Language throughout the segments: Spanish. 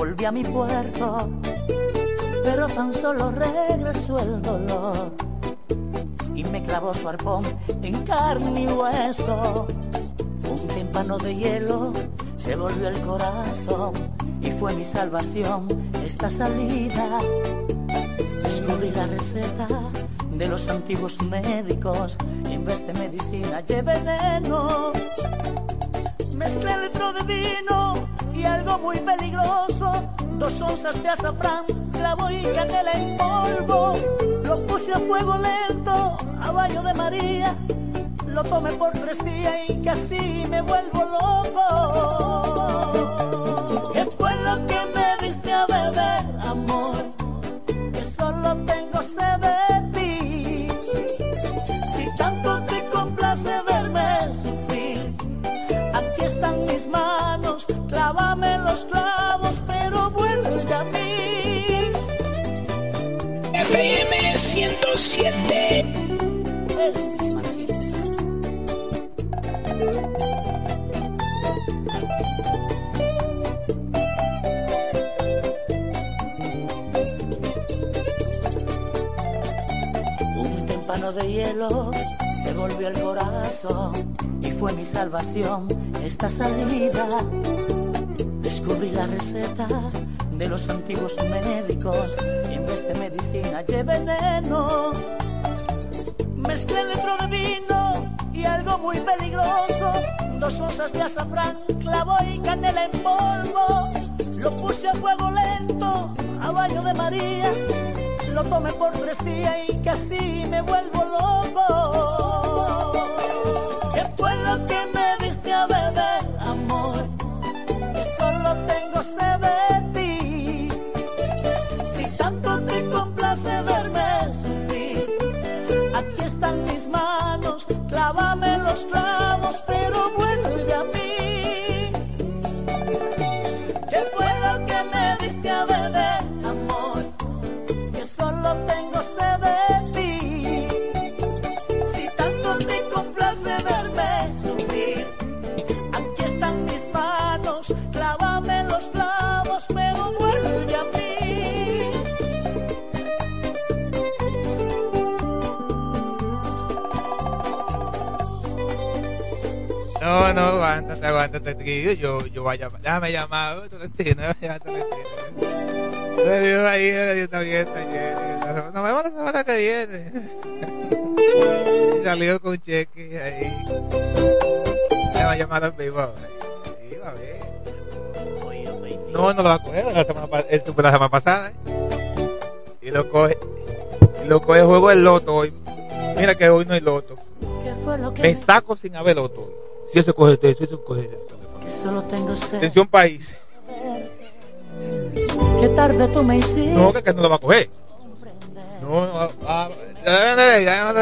volví a mi puerto, pero tan solo regresó el dolor y me clavó su arpón en carne y hueso. Un tímpano de hielo se volvió el corazón y fue mi salvación esta salida. Descubrí la receta de los antiguos médicos y en vez de medicina llevé veneno. Mezclé litro de vino y algo muy peligroso, dos onzas de azafrán, clavo y canela en polvo. Lo puse a fuego lento a baño de María, lo tomé por tres días y casi me vuelvo loco. 107. Elvis Martínez. Un témpano de hielo se volvió el corazón y fue mi salvación esta salida. Descubrí la receta de los antiguos médicos de medicina llevé veneno. Mezclé litro de vino y algo muy peligroso, dos onzas de azafrán, clavo y canela en polvo. Lo puse a fuego lento a baño de María, lo tomé por tres días y casi me vuelvo loco. ¿Qué fue lo que me diste a beber, amor? Que solo tengo sed clávame los aguántate. Yo, yo voy a llamar. Déjame llamar. Tolentino, ya, Tolentino. Ahí, está bien, está bien. Nos vemos la semana que viene. Y salió con cheque ahí. Le va a llamar en vivo. Sí, va a ver. No, no lo va a coger. La semana, él supo la semana pasada. ¿eh? Y lo coge. Y lo coge juego el loto hoy. Mira que hoy no hay loto. ¿Qué fue lo que Me saco sin haber loto. Si eso coge, si eso coge. que solo tengo sed? Atención país. Qué tarde tú me hiciste. No, que, que no lo va a coger. No, no, ah, ya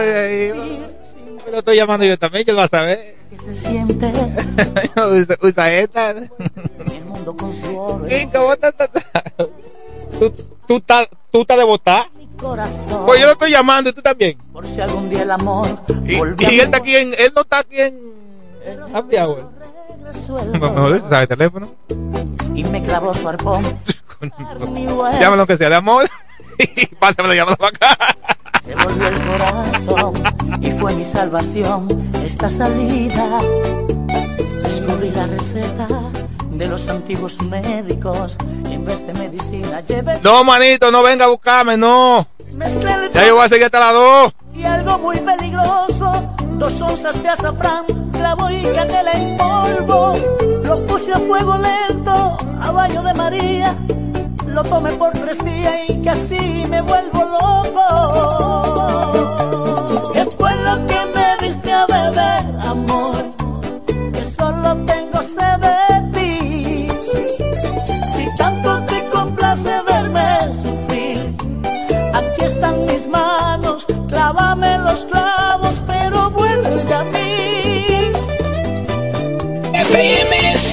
me lo estoy llamando yo también, que lo va a saber. que se siente usa, usa esta. el mundo con su oro ¿Y cómo está- está- está? ¿Tú, tú, estás, tú estás de votar? Pues yo lo estoy llamando y tú también. Por si algún día el amor Y, y él está aquí en, él no está aquí en Happy Hour. Mejor sabe el teléfono. Y me clavó su arpón. Llámalo que sea de amor. Y pásamelo, llámalo para acá. se volvió el corazón y fue mi salvación esta salida. Descubrí la receta de los antiguos médicos y en vez de medicina llevé No, manito, no venga a buscarme, no. Ya yo voy a seguir hasta las dos. y algo muy peligroso, dos onzas de azafrán, clavo y canela en polvo. Lo puse a fuego lento a baño de María, lo tomé por tres días y casi me vuelvo loco.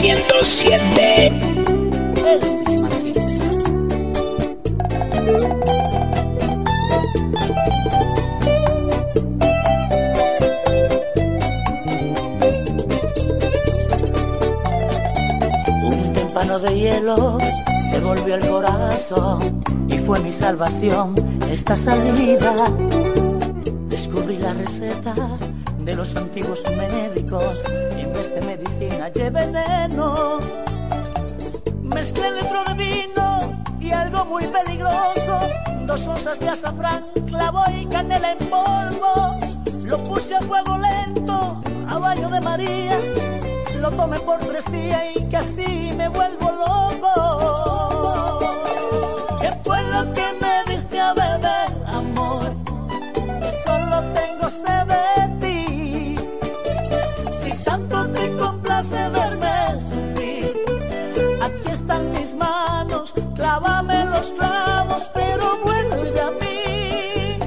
107. Elvis Martínez. Un témpano de hielo se se volvió el corazón y fue mi salvación esta salida. Descubrí la receta de los antiguos médicos y en vez de medicina lleve veneno. Mezclé litro de vino y algo muy peligroso, dos onzas de azafrán, clavo y canela en polvo. Lo puse a fuego lento, a baño de María, lo tomé por tres días y casi me vuelvo loco. ¿Qué fue lo que me diste a beber, amor? Que solo tengo sed los pero vuelve a mí.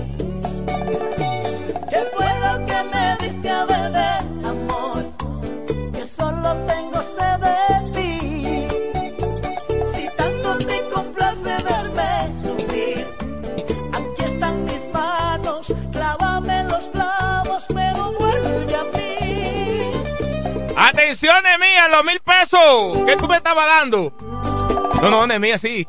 ¿Qué fue lo que me diste a beber, amor? Que solo tengo sed de ti. Si tanto te complace verme sufrir, aquí están mis manos, clávame los clavos, pero vuelve a mí. Atención, mía, los mil pesos que tú me estabas dando. No, no, mía, sí.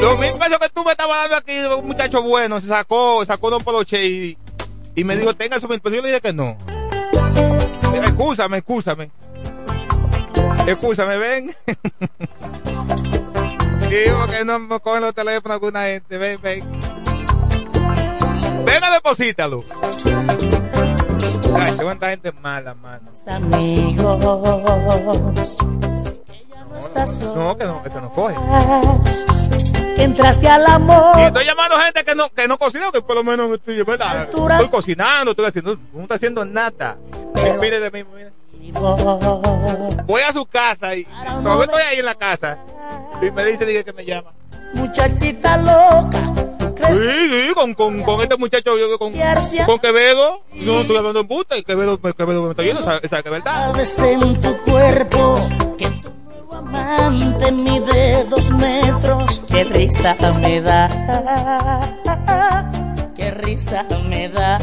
Los mil pesos que tú me estabas dando aquí, un muchacho bueno, se sacó, sacó Don Poloche y, y me dijo, tenga esos mil pesos. Yo le dije que no. Excúsame, excúsame. Excúsame, ven. Digo que no me cogen los teléfonos alguna gente. Ven, ven. Venga, deposítalo. Ay, cuánta gente mala, mano. amigos. No. No, que no, que no coge. Entraste al Y amor. estoy llamando gente que no, que no cocina, que por lo menos estoy, ¿verdad? Estoy cocinando, estoy haciendo, no estoy haciendo nada. Pero- Mire de mí, mire. Voy a su casa y todavía estoy ahí en la casa. Y me dice, que me llama. Muchachita loca, ¿tú Sí, sí, con, con, con este muchacho, yo, con, con Quevedo. Yo no estoy hablando en puta, y Quevedo, Quevedo me está yendo, sabe, sabe que es verdad. En tu cuerpo que nuevo amante mide dos metros. Qué risa me da, qué risa me da.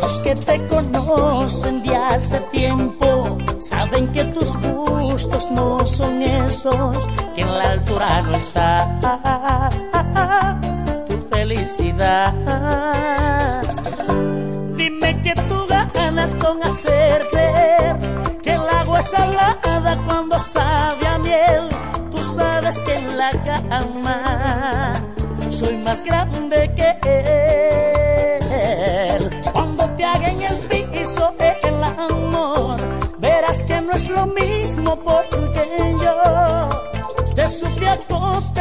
Los que te conocen de hace tiempo saben que tus gustos no son esos, que en la altura no está tu felicidad. Dime que tú ganas con hacer salada cuando sabe a miel. Tú sabes que en la cama soy más grande que él. Cuando te haga en el piso el amor, verás que no es lo mismo porque yo te supe acotear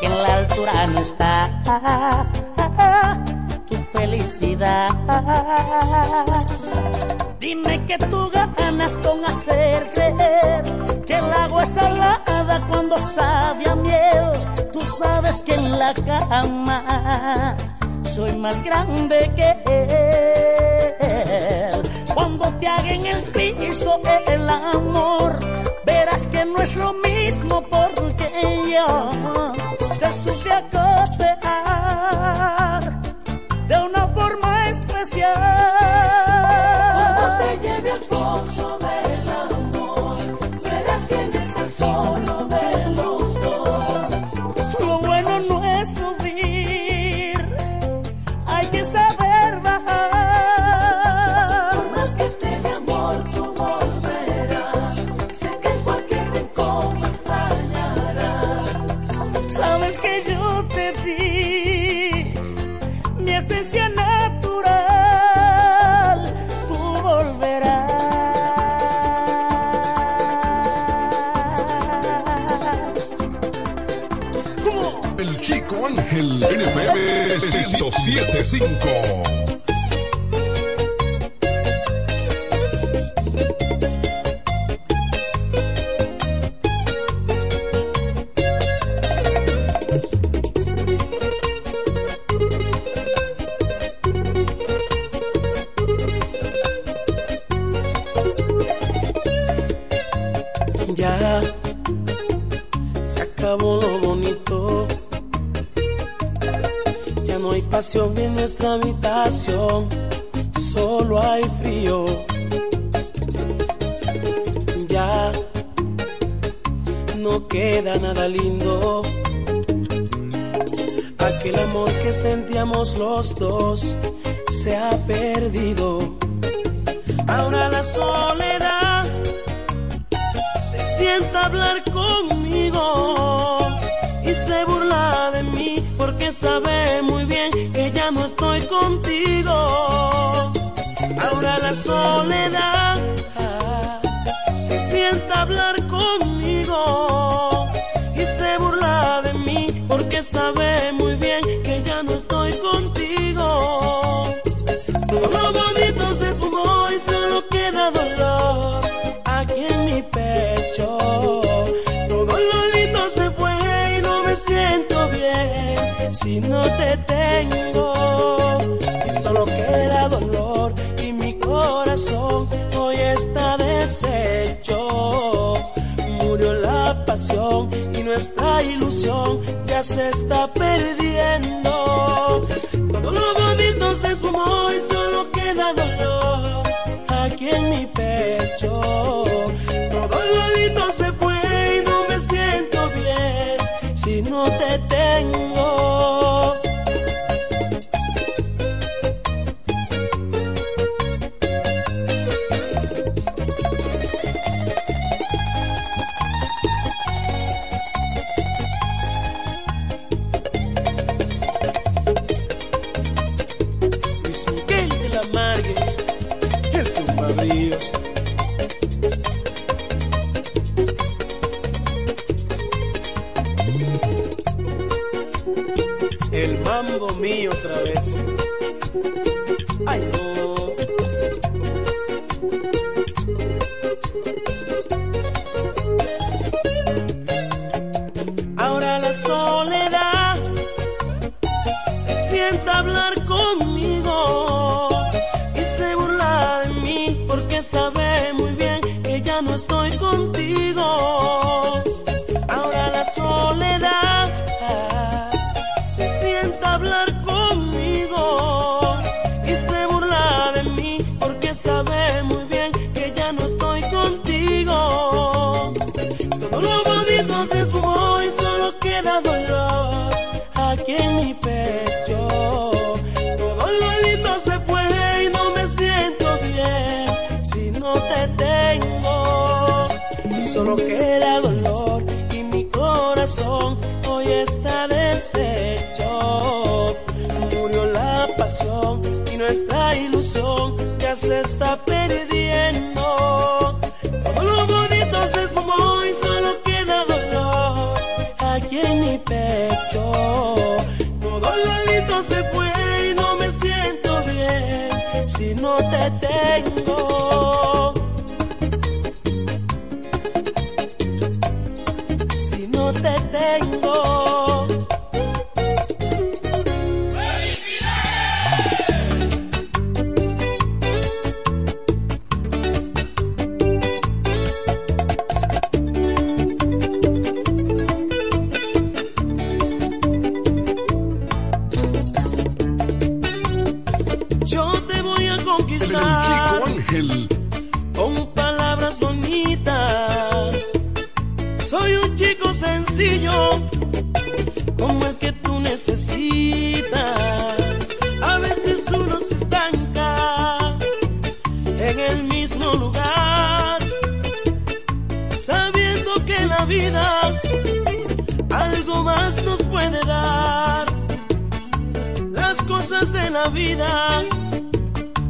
que en la altura no está tu felicidad. Dime que tú ganas con hacer creer que el agua es salada cuando sabe a miel. Tú sabes que en la cama soy más grande que él. Cuando te hagan el piso el amor, verás que no es lo mismo sienta a hablar conmigo y se burla de mí porque sabe muy bien que ya no estoy contigo. Ahora la soledad se sienta hablar conmigo y se burla de mí porque sabe muy bien que ya no estoy si no te tengo. Y solo queda dolor y mi corazón hoy está deshecho. Murió la pasión y nuestra ilusión ya se está perdiendo. Todo lo bonito se esfumó y solo queda dolor aquí en mi pecho.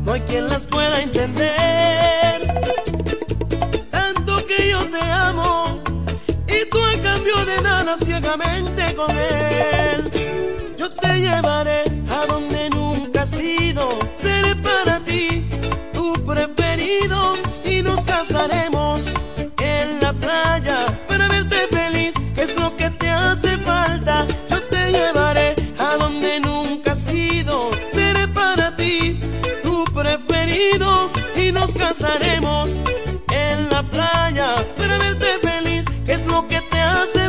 no hay quien las pueda entender. Tanto que yo te amo y tú a cambio de nada ciegamente con él. Yo te llevaré a donde nunca has ido, seré para ti tu preferido y nos casaremos en la playa. pasaremos en la playa para verte feliz. ¿Qué es lo que te hace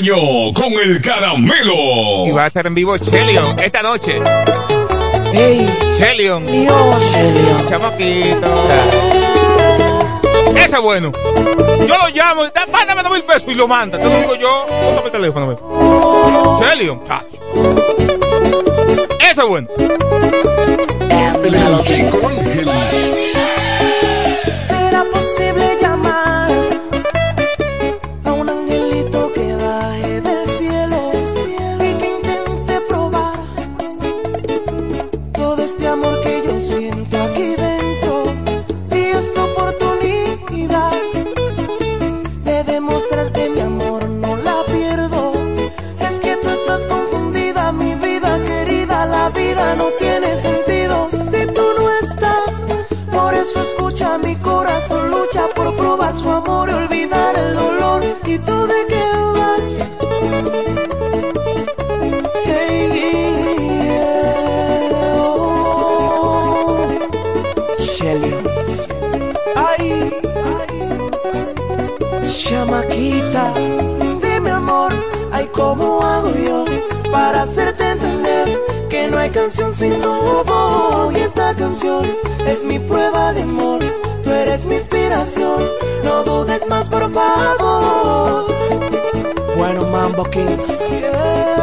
Año con el caramelo. Y va a estar en vivo Chelion esta noche. Hey, Chelion. Dios. Chamaquito. Ese es bueno. Yo lo llamo, da, mándame dos mil pesos y lo manda. Te lo digo yo, pongo mi teléfono. Chelion, Ese es bueno. canción sin tu voz y esta canción es mi prueba de amor. Tú eres mi inspiración, no dudes más por favor. Bueno, Mambo Kings.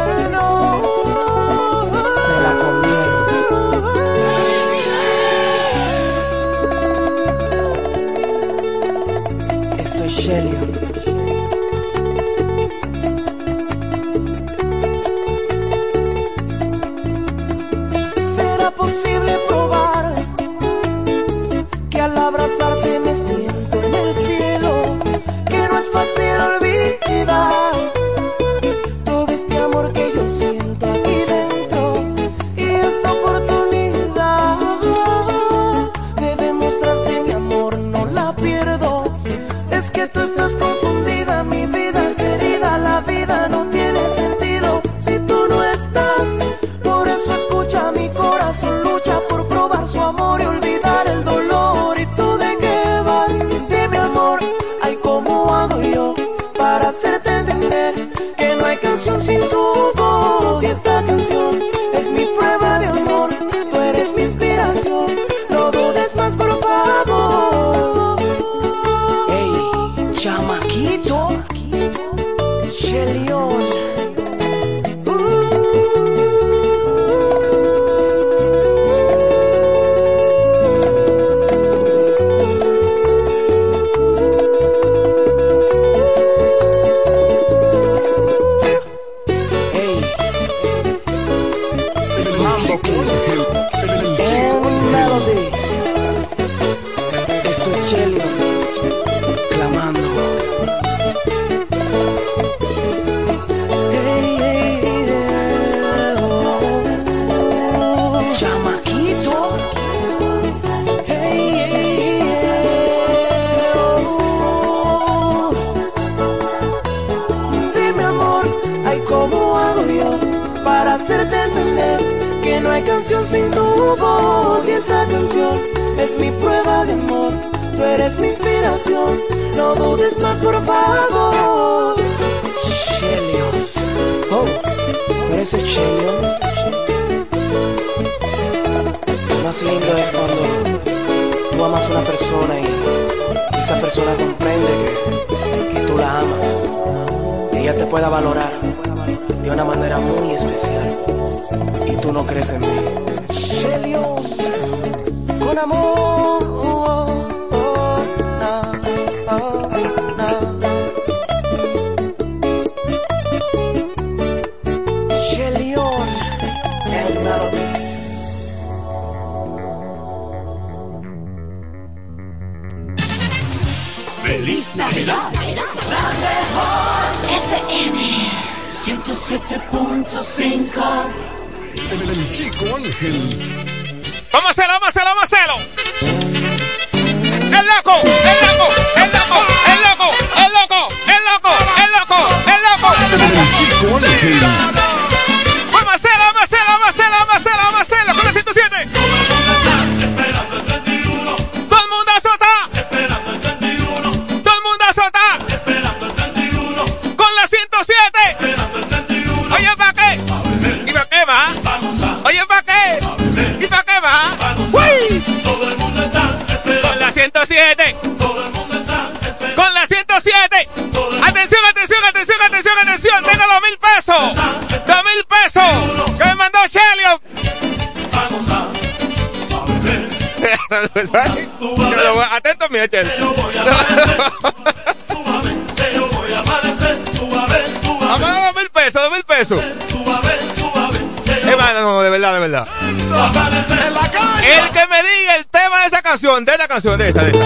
canción, de la canción, de esta, de esta.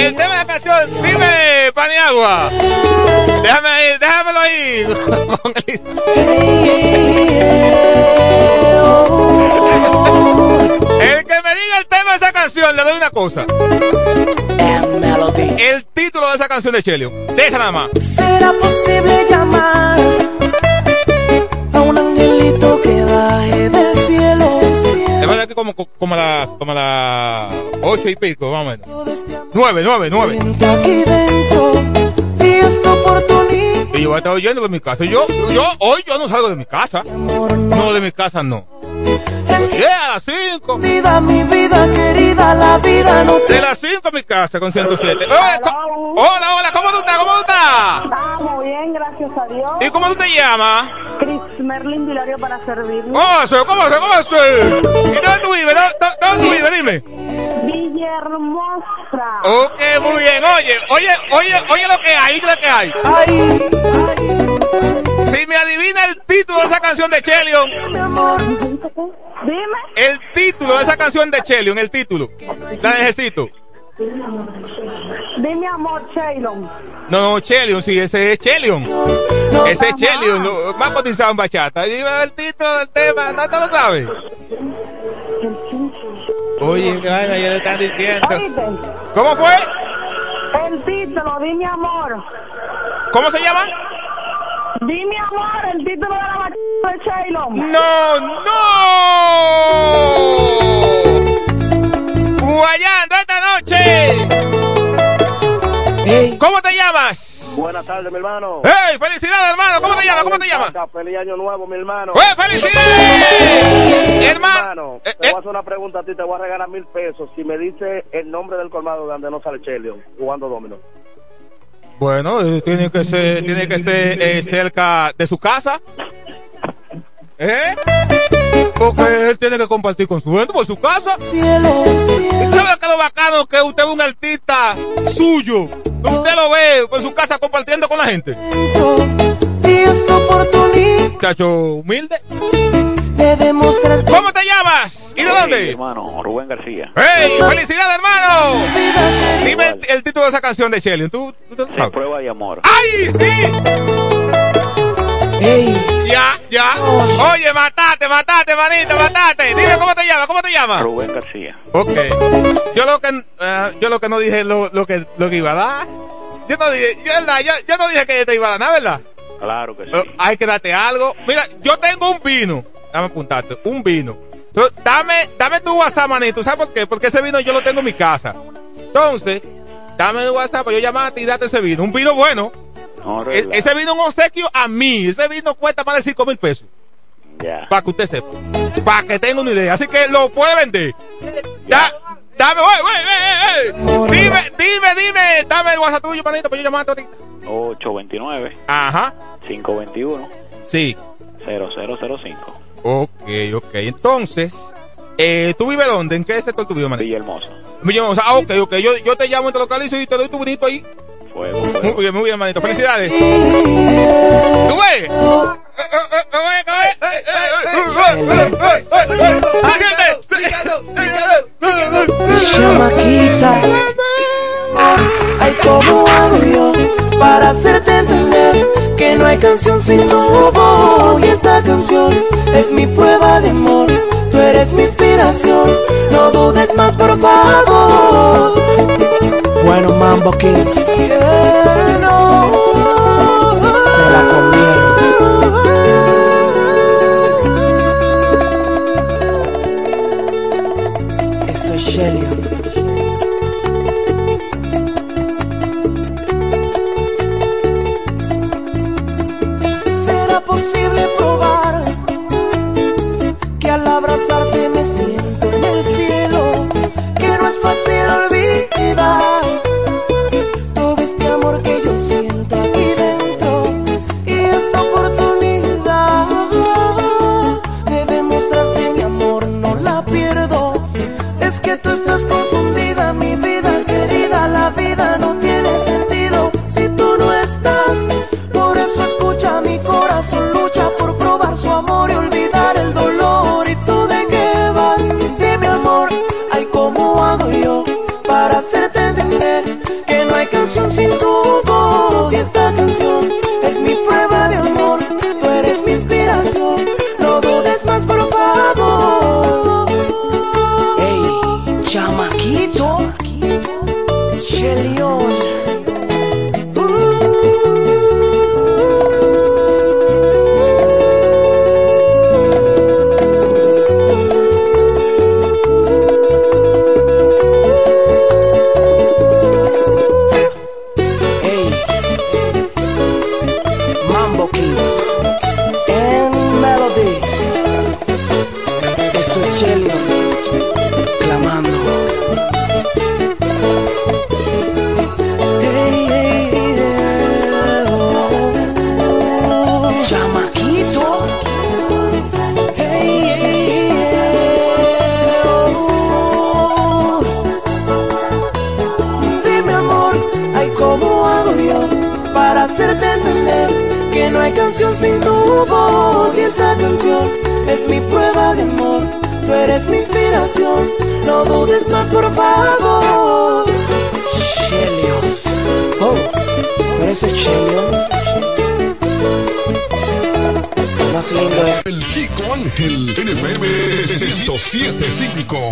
El tema de la canción, dime, Paniagua. Déjame ahí, déjamelo ahí. El que me diga el tema de esa canción, le doy una cosa. El título de esa canción de Chelio. De esa nada más. ¿Será posible llamar? como, como a las como las ocho y pico, más o menos. Nueve, nueve, nueve. Y yo voy a estar oyendo de mi casa. Yo, yo, hoy yo no salgo de mi casa. No, de mi casa no. Yeah, las 5. mi vida querida, la vida no De las 5 mi casa con 107. Oye, hola, hola, ¿cómo tú estás? ¿Cómo tú estás? Estamos bien, gracias a Dios. ¿Y cómo tú te llamas? Merlin Dilario para servirle. ¿Cómo es? ¿Cómo es? ¿Cómo es? ¿Y dónde tú vives? ¿Dó- dó- ¿Dónde tú vives? Dime. Villahermosa. Ok, muy bien. Oye, oye, oye, oye lo que hay, lo que hay. Si me adivina el título de esa canción de Chelion, Dime. el título de esa canción de Chelion, el título, la necesito. Dime amor, Shaylon. No, no, Chelion, sí, ese es Chelion. Ese es Chelion, más cotizado en bachata. Dime el título del tema, ¿no te lo sabes? Oye, qué vaina, ya le están diciendo. Oíste. ¿Cómo fue? El título, dime amor. ¿Cómo se llama? Dime amor, el título de la bachata de Shaylon. ¡No, no! Guayando esta noche. ¿Cómo te llamas? Buenas tardes, mi hermano. ¡Hey! ¡Felicidades, hermano! ¿Cómo te llamas? ¿Cómo te llamas? Feliz año nuevo, mi hermano. ¡Eh, felicidades! Hermano. Hermano, Eh, te eh. voy a hacer una pregunta a ti, te voy a regalar mil pesos si me dice el nombre del colmado de donde no sale Chelion jugando domino. Bueno, eh, tiene que ser, tiene que ser eh, cerca de su casa. ¿Eh? Porque él tiene que compartir con su gente por su casa. Cielo, cielo. ¿Sabe qué es lo bacano? Que usted es un artista suyo. Que Usted lo ve por su casa compartiendo con la gente. Chacho humilde. que ¿Cómo te llamas? ¿Y de dónde? hermano, Rubén García. ¡Hey! ¡Felicidades, hermano! Dime el, el título de esa canción de Shelly. ¿Tú, tú te lo Sin sabes? prueba de amor. ¡Ay, sí! Ey, Ya, ya. Oye, matate, matate, manito, matate. Dime cómo te llamas, ¿cómo te llamas? Rubén García. Ok. Yo lo que, eh, yo lo que no dije lo, lo que, lo que iba a dar. Yo no dije, yo, verdad, yo, yo no dije que te iba a dar nada, ¿verdad? Claro que sí. Eh, hay que darte algo. Mira, yo tengo un vino. Dame apuntarte, un vino. Entonces, dame, dame tu WhatsApp, manito. ¿Sabes por qué? Porque ese vino yo lo tengo en mi casa. Entonces, dame el WhatsApp para yo llamarte y darte ese vino. Un vino bueno. No, E- ese vino un obsequio a mí. Ese vino cuesta más de 5 mil pesos. Ya. Para que usted sepa. Para que tenga una idea. Así que lo puede vender. Da- dame, wey, wey, wey. Dime, dime, dime. Dame el WhatsApp tuyo, manito, para yo llamarte ahorita. 829 Ajá. 521 Sí. 0005. Ok, ok. Entonces, eh, ¿tú vives dónde? ¿En qué sector tú vives, manito? Villahermosa. Villahermosa. Ah, ok, ok. Yo, yo te llamo te localizo y te doy tu bonito ahí. Muy bien, muy bien, hermanito. Felicidades. Chamaquita, hay como agrio para hacerte entender que no hay canción sin tu voz. Y esta canción es mi prueba de amor, tú eres mi inspiración. No dudes más, por favor. Bueno, Mambo Kings. Shelly canción sin tu voz y esta canción es mi prueba de amor. Tú eres mi inspiración, no dudes más por favor. Chelio, oh, parece Chelio. Más lindo es. El chico Ángel, NFM 1075.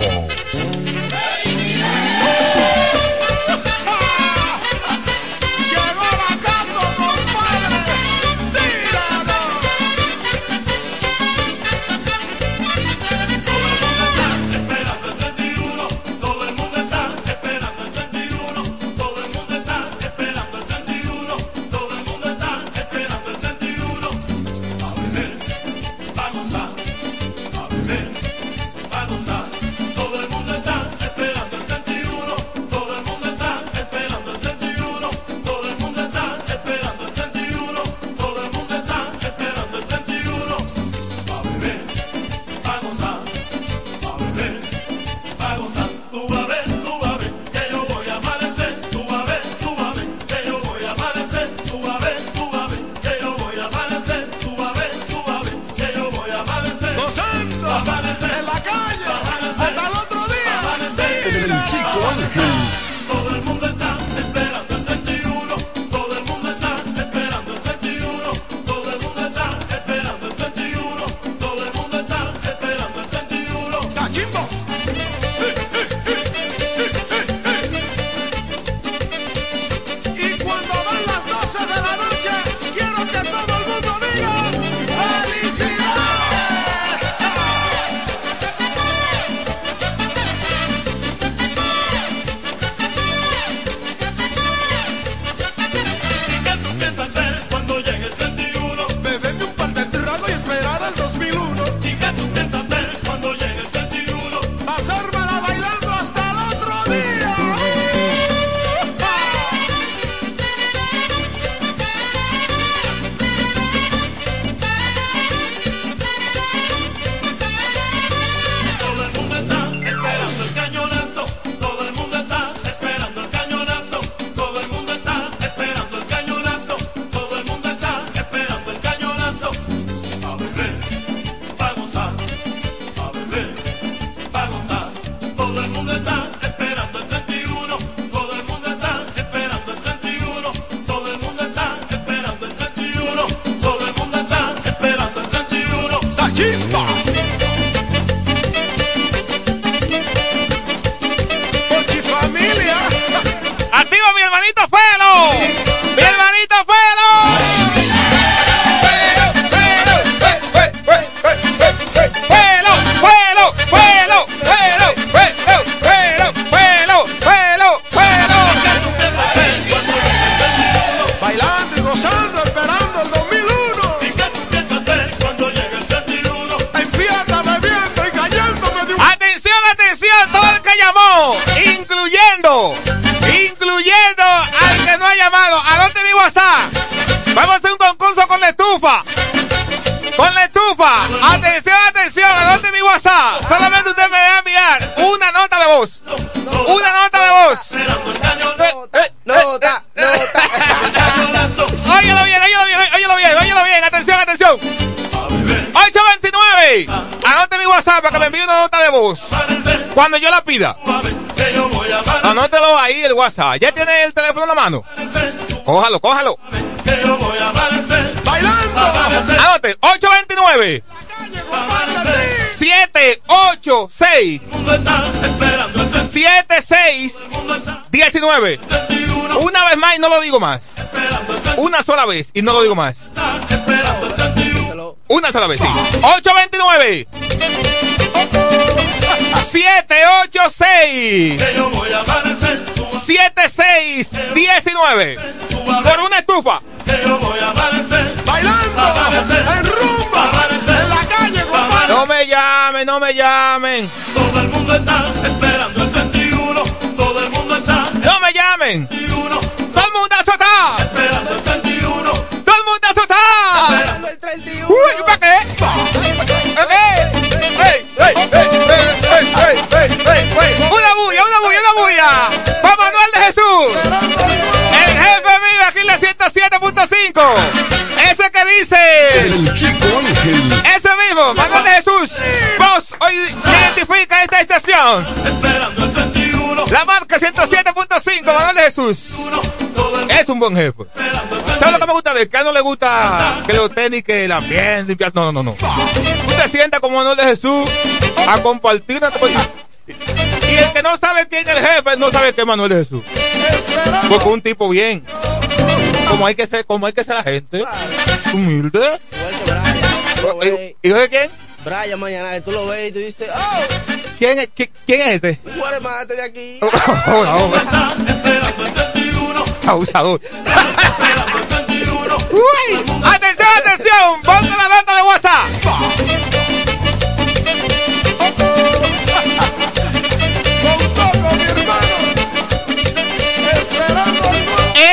vida. Anótalo ahí el WhatsApp. ¿Ya tiene el teléfono en la mano? Cójalo, cójalo. Bailando. Anote, 829. 786 76 19 Una vez más y no lo digo más. Una sola vez y no lo digo más. Una sola vez, sí. 829 786 7619 por una estufa. Bailando en rumba en la calle. No me llamen, no me llamen. Todo el mundo está esperando el 31. Todo el mundo está. No me llamen. Todo el Ese que dice. Ese mismo. Mándale Jesús. Vos hoy identifica esta estación. La marca 107.5. Mándale Jesús. Es un buen jefe. ¿Sabes lo que me gusta de él? Que a no le gusta que lo tenis, que la ambiente. No, no, no, no. Usted sienta como Manuel de Jesús a compartir y el que no sabe quién es el jefe, no sabe que Manuel es Jesús. Porque un tipo bien. Como hay que ser, como hay que ser la gente. Humilde. ¿Y de quién? Brian mañana, tú lo ves y tú dices, oh, ¿Quién es, qui- quién es ese? un guaremate de aquí. Abusador. Uy, atención, atención. Ponga la nota de WhatsApp.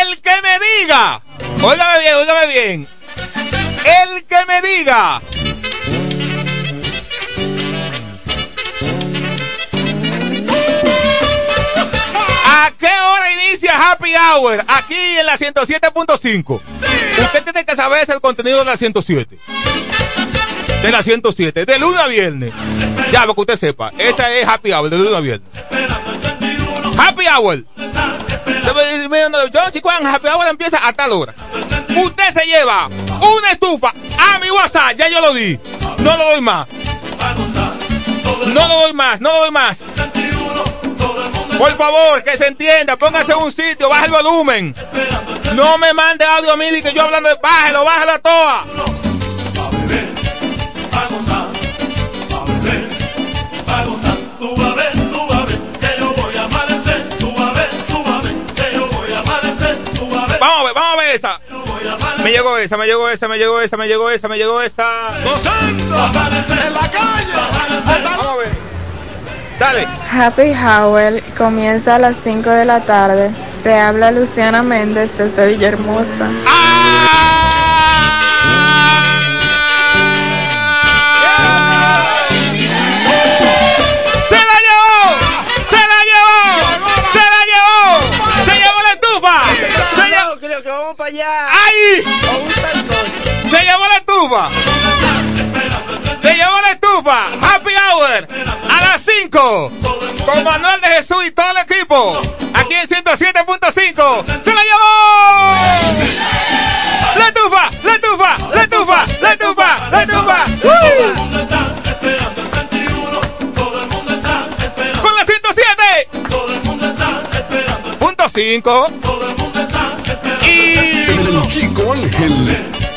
El que me diga. Óigame bien, óigame bien. El que me diga. ¿A qué hora inicia Happy Hour? Aquí en la 107.5. Usted tiene que saber el contenido de la 107. De la 107. De lunes a viernes. Ya, para que usted sepa. Esa es Happy Hour, de lunes a viernes. Happy Hour. Chico, Happy Hour empieza a tal hora. Usted se lleva una estufa a mi WhatsApp. Ya yo lo di. No lo doy más. No lo doy más, no lo doy más. Por favor, que se entienda, póngase en un sitio, baje el volumen. No me mande audio a mí que yo hablando de bájelo, bájelo a toa. A ver, vamos a ver esa. Me llegó esa, me llegó esa, me llegó esa, me llegó esa, me llegó esa. en la calle. Vamos a ver. Dale. Happy Hour comienza a las 5 de la tarde. Te habla Luciana Méndez desde Villahermosa. ¡Se la llevó! ¡Se la llevó! ¡Se la llevó! ¡Se llevó la estufa! Que vamos para allá. ¡Ay! ¡Se llevó la estufa! ¡Se llevó la estufa! ¡Happy Hour! A las 5 con Manuel de Jesús y todo el equipo. Aquí en 107.5. ¡Se la llevó! ¡La estufa! ¡La estufa! ¡La estufa! ¡La estufa! ¡La estufa! Con la 107. Punto 5. El chico Ángel.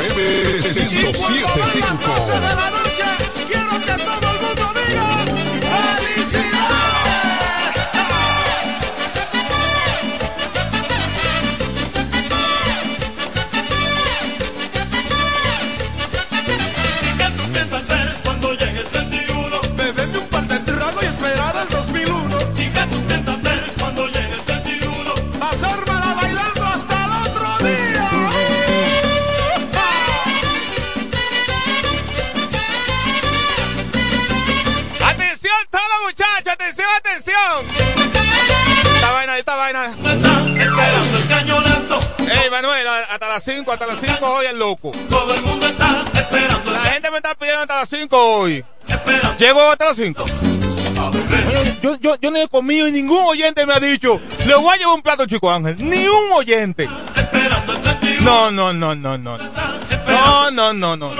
Ángel. NFM 12 de 1075. Las 5, hasta las 5 hoy el loco. Todo el mundo está esperando. La gente me está pidiendo hasta las 5 hoy. Llego hasta las 5. Yo, yo, yo no he comido y ningún oyente me ha dicho, le voy a llevar un plato chico Ángel. Ni un oyente. No, no, no, no, no. No, no, no, no.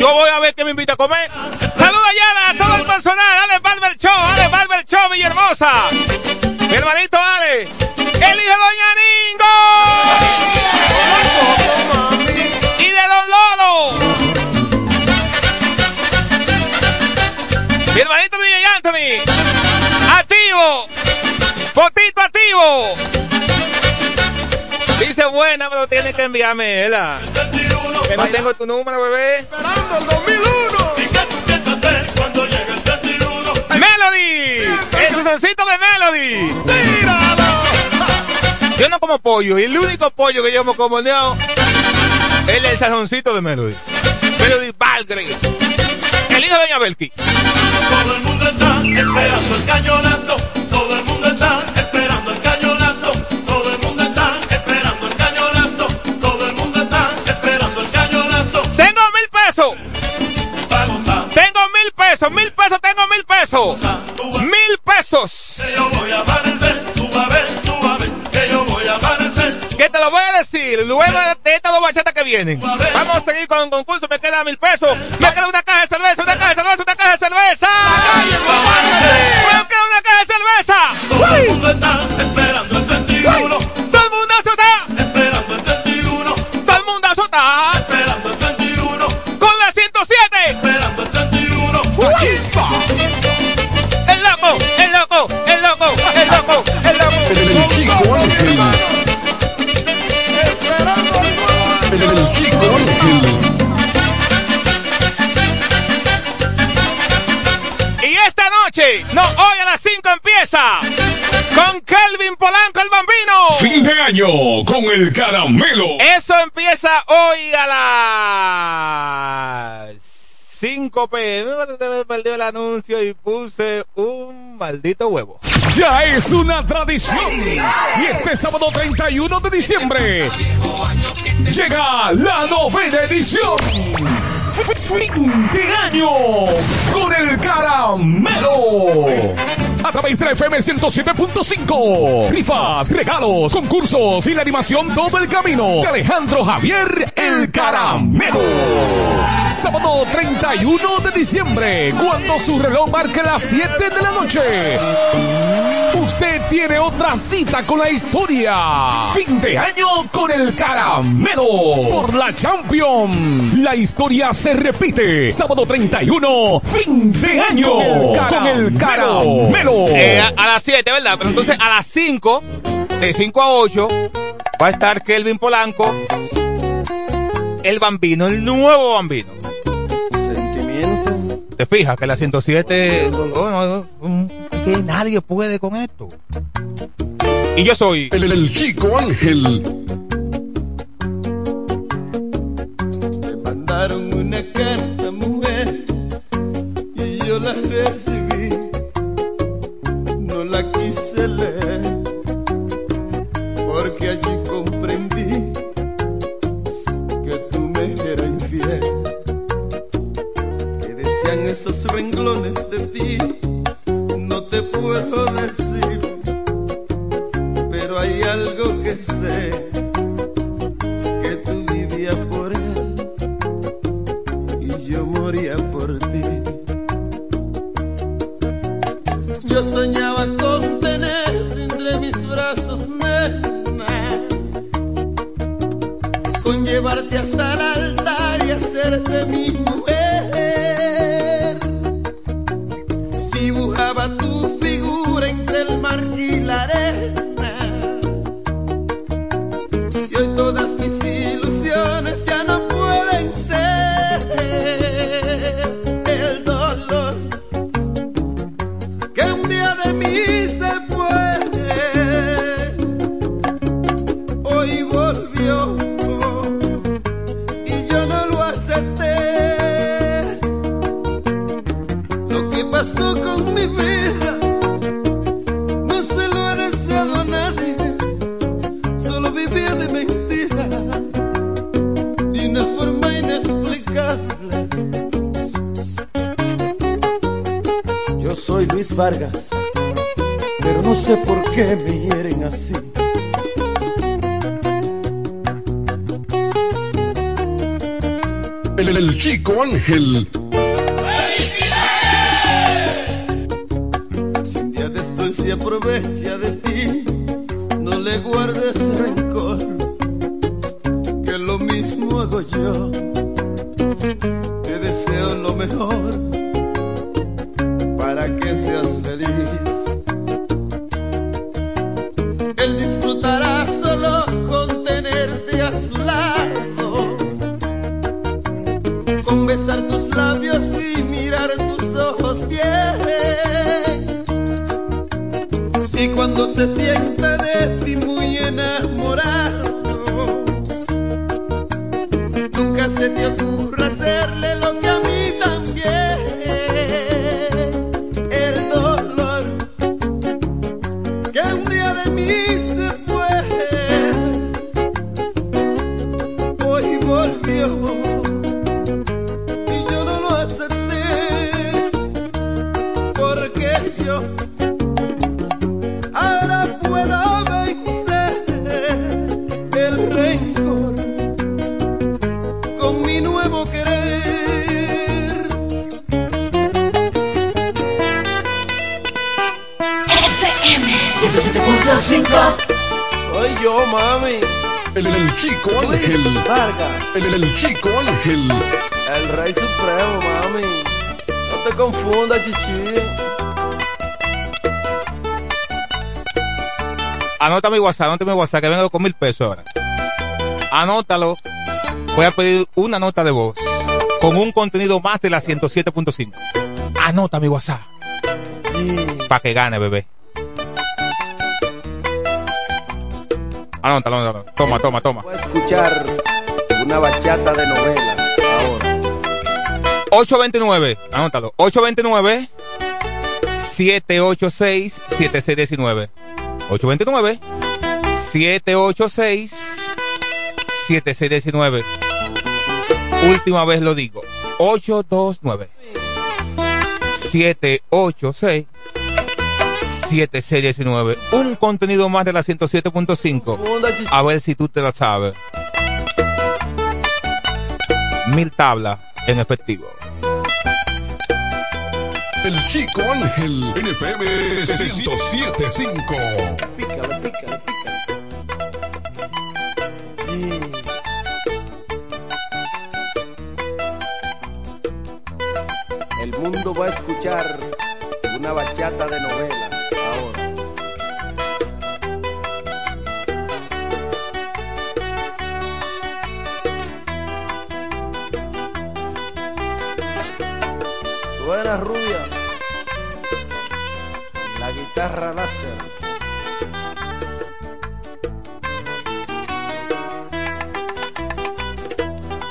Yo voy a ver qué me invita a comer. Saluda ya a todo el personal. Ale Barber Show, Ale Barber Show, Villahermosa. Mi hermanito Ale. El hijo de Doña Ningo. Y de Don Lolo. Mi hermanito DJ Anthony. Activo. Potito activo. Dice buena, pero tienes que enviarme, ¿verdad? Que no tengo tu número, bebé. Esperando el 2001. ¿Y qué tú piensas hacer cuando llegue el 71? ¡Melody! ¡El de Melody! Yo no como pollo, y el único pollo que yo me como no, es el sazoncito de Melody. Melody Valgre. El hijo de Doña Belki. Todo el mundo está esperando el cañonazo. Todo el mundo está esperando el cañonazo. Todo el mundo está esperando el cañonazo. Todo el mundo está esperando el cañonazo. Tengo mil pesos. Tengo mil pesos, mil pesos, tengo mil pesos. Mil pesos. que yo voy a amanecer. Tú vas a ver, tú vas a ver luego de estas dos bachatas que vienen. Vamos a seguir con el concurso. Me queda mil pesos. Me queda una caja de cerveza, una caja de cerveza, una caja de cerveza. Me queda una caja de cerveza. Noche, no, hoy a las 5 empieza con Kelvin Polanco el Bambino. Fin de año con el caramelo. Eso empieza hoy a las 5 pm. Se me perdió el anuncio y puse un maldito huevo. Ya es una tradición. Y este sábado 31 de diciembre llega la novena edición. Fin de año con el caramelo. A través de FM 107.5. Rifas, regalos, concursos y la animación Todo el Camino de Alejandro Javier El Caramelo. Sábado 31 de diciembre, cuando su reloj marque las 7 de la noche. Usted tiene otra cita con la historia. Fin de año con el caramelo. Por la Champion. La historia se repite. Sábado 31. Fin de año. Con el caramelo. Eh, a, a las 7, ¿verdad? Pero entonces a las 5, de 5 a 8, va a estar Kelvin Polanco, el Bambino, el nuevo Bambino. ¿Te fijas que la 107, oh, no, mm, que nadie puede con esto? Y yo soy El, el, el chico Ángel. Me mandaron una carta, mujer, y yo la recibí. No la quise leer, porque allí comprendí que tú me eras infiel. Decían esos renglones de ti, no te puedo decir, pero hay algo que sé que tú vivías por él y yo moría por ti. Yo soñaba con tenerte entre mis brazos, nena, con llevarte hasta el altar y hacerte mi Pero no sé por qué me hieren así. El chico Ángel. WhatsApp, anota mi WhatsApp, que vengo con mil pesos ahora. Anótalo. Voy a pedir una nota de voz con un contenido más de la 107.5. Anota mi WhatsApp. Para que gane, bebé. Anótalo, anótalo. Toma, toma, toma. Voy a escuchar una bachata de novela ahora. 829, anótalo. 829 786 7619. 829 786 7619. Última vez lo digo. 829 786 7619. Un contenido más de la 107.5. A ver si tú te la sabes. Mil tablas en efectivo. El chico Ángel. NFM 1075. Mundo va a escuchar una bachata de novela ahora. Suena rubia, la guitarra láser.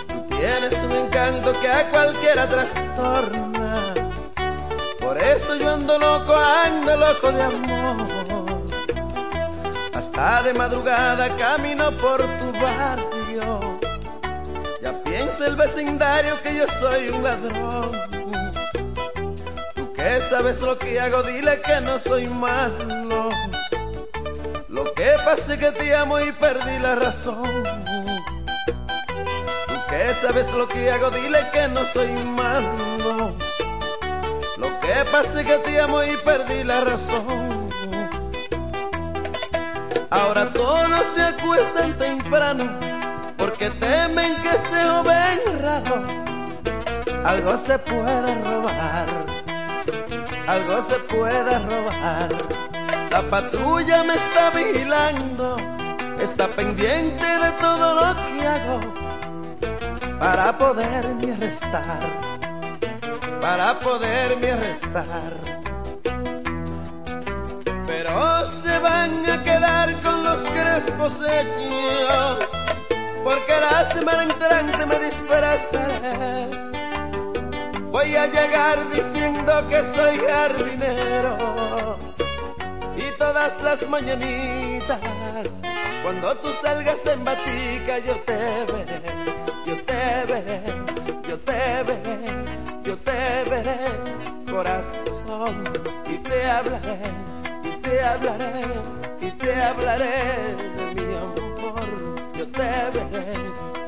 Tú tienes un encanto que a cualquiera trastorna. Por eso yo ando loco, ando loco de amor. Hasta de madrugada camino por tu barrio. Ya piensa el vecindario que yo soy un ladrón. Tú que sabes lo que hago, dile que no soy malo. Lo que pasa es que te amo y perdí la razón. Tú que sabes lo que hago, dile que no soy malo. Que que te amo y perdí la razón. Ahora todos se acuestan temprano porque temen que se joven raro. Algo se puede robar, algo se puede robar. La patrulla me está vigilando, está pendiente de todo lo que hago para poderme arrestar, para poderme arrestar. Pero se van a quedar con los crespos hechos, porque la semana entrante me disfrazaré. Voy a llegar diciendo que soy jardinero y todas las mañanitas cuando tú salgas en batica yo te veré, yo te veré, yo te veré, yo te veré, corazón, y te hablaré, y te hablaré, y te hablaré de mi amor, yo te veré,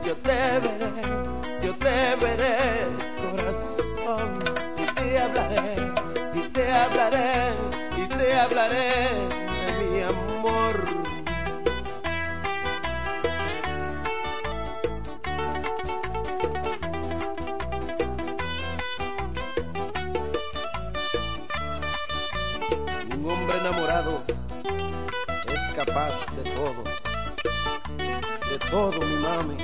yo te veré, yo te veré, corazón, y te hablaré, y te hablaré, y te hablaré de mi amor. de todo, de todo, mi mami.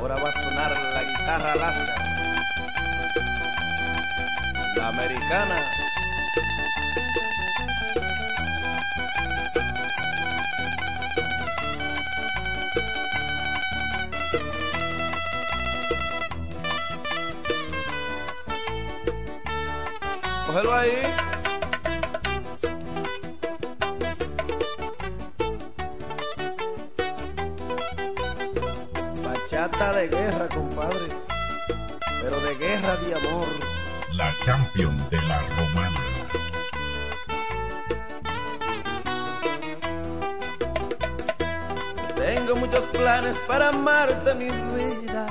Ahora va a sonar la guitarra Lázaro, la americana. Cógelo ahí. Bachata de guerra, compadre. Pero de guerra de amor. La champion de la romana. Tengo muchos planes para amarte, mi vida.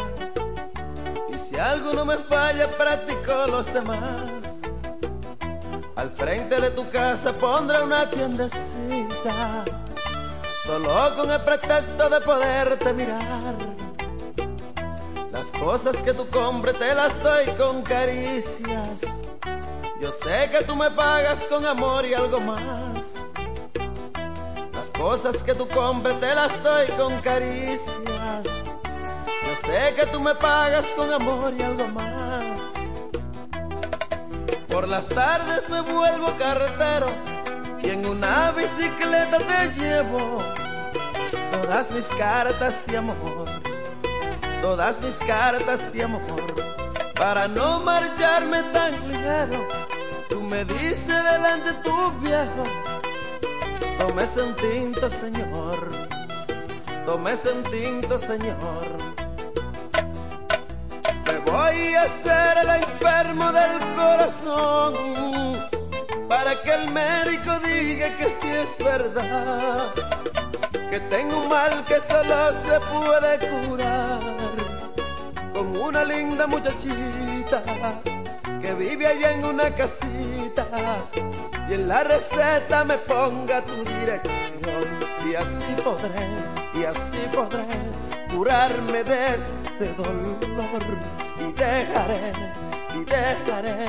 Y si algo no me falla, practico los demás. Al frente de tu casa pondré una tiendecita. Solo con el pretexto de poderte mirar. Las cosas que tú compres te las doy con caricias. Yo sé que tú me pagas con amor y algo más. Las cosas que tú compres te las doy con caricias. Yo sé que tú me pagas con amor y algo más. Por las tardes me vuelvo carretero y en una bicicleta te llevo todas mis cartas de amor, todas mis cartas de amor. Para no marcharme tan ligero, tú me dices delante tu viejo, tómese un tinto, señor, tómese un señor. Voy a hacer el enfermo del corazón para que el médico diga que sí es verdad, que tengo un mal que solo se puede curar con una linda muchachita que vive allá en una casita y en la receta me ponga tu dirección. Y así podré, y así podré curarme de este dolor dejaré, y dejaré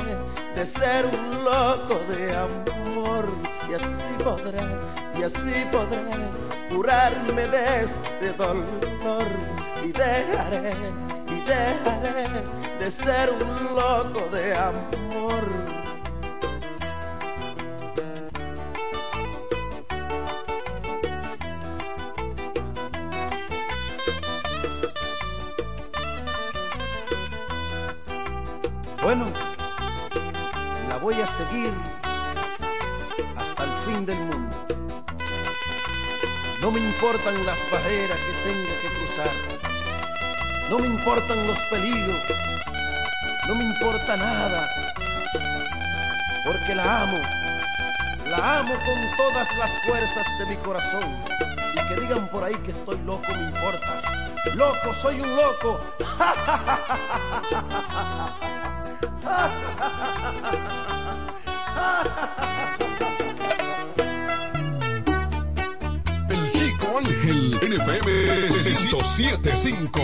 de ser un loco de amor y así podré, y así podré curarme de este dolor y dejaré, y dejaré de ser un loco de amor. Bueno, la voy a seguir hasta el fin del mundo. No me importan las barreras que tenga que cruzar. No me importan los peligros. No me importa nada. Porque la amo. La amo con todas las fuerzas de mi corazón. Y que digan por ahí que estoy loco, me importa. Loco, soy un loco. El Chico Ángel NFM 1075.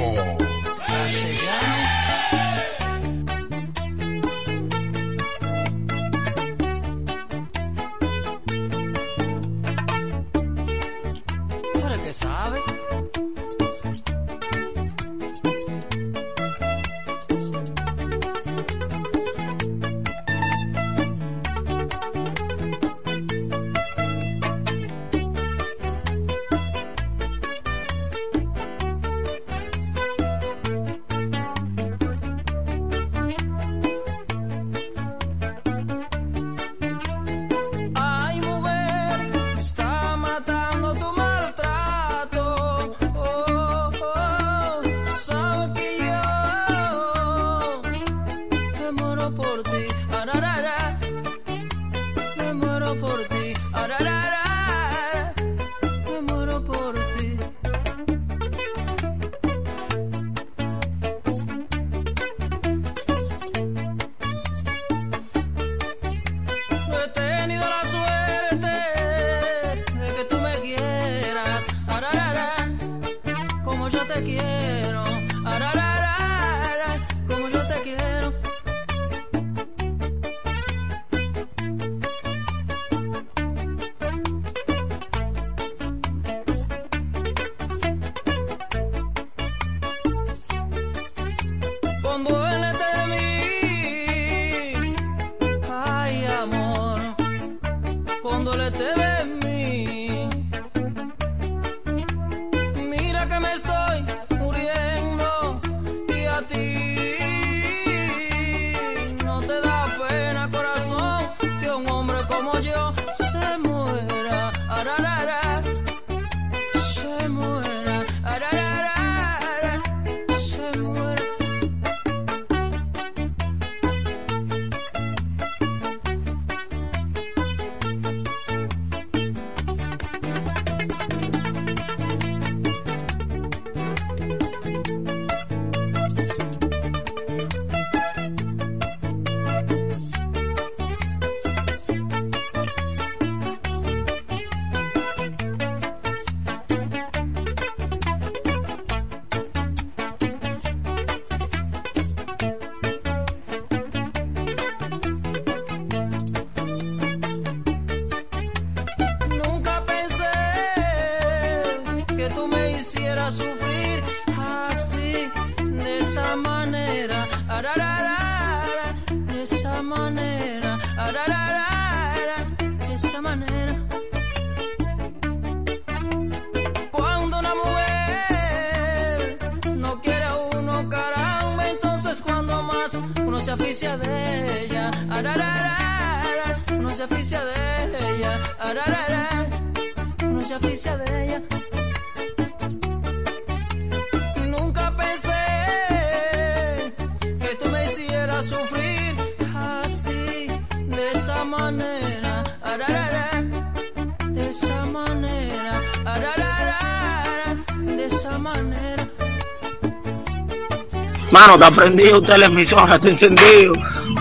Mano, está prendido usted la emisora, está encendido.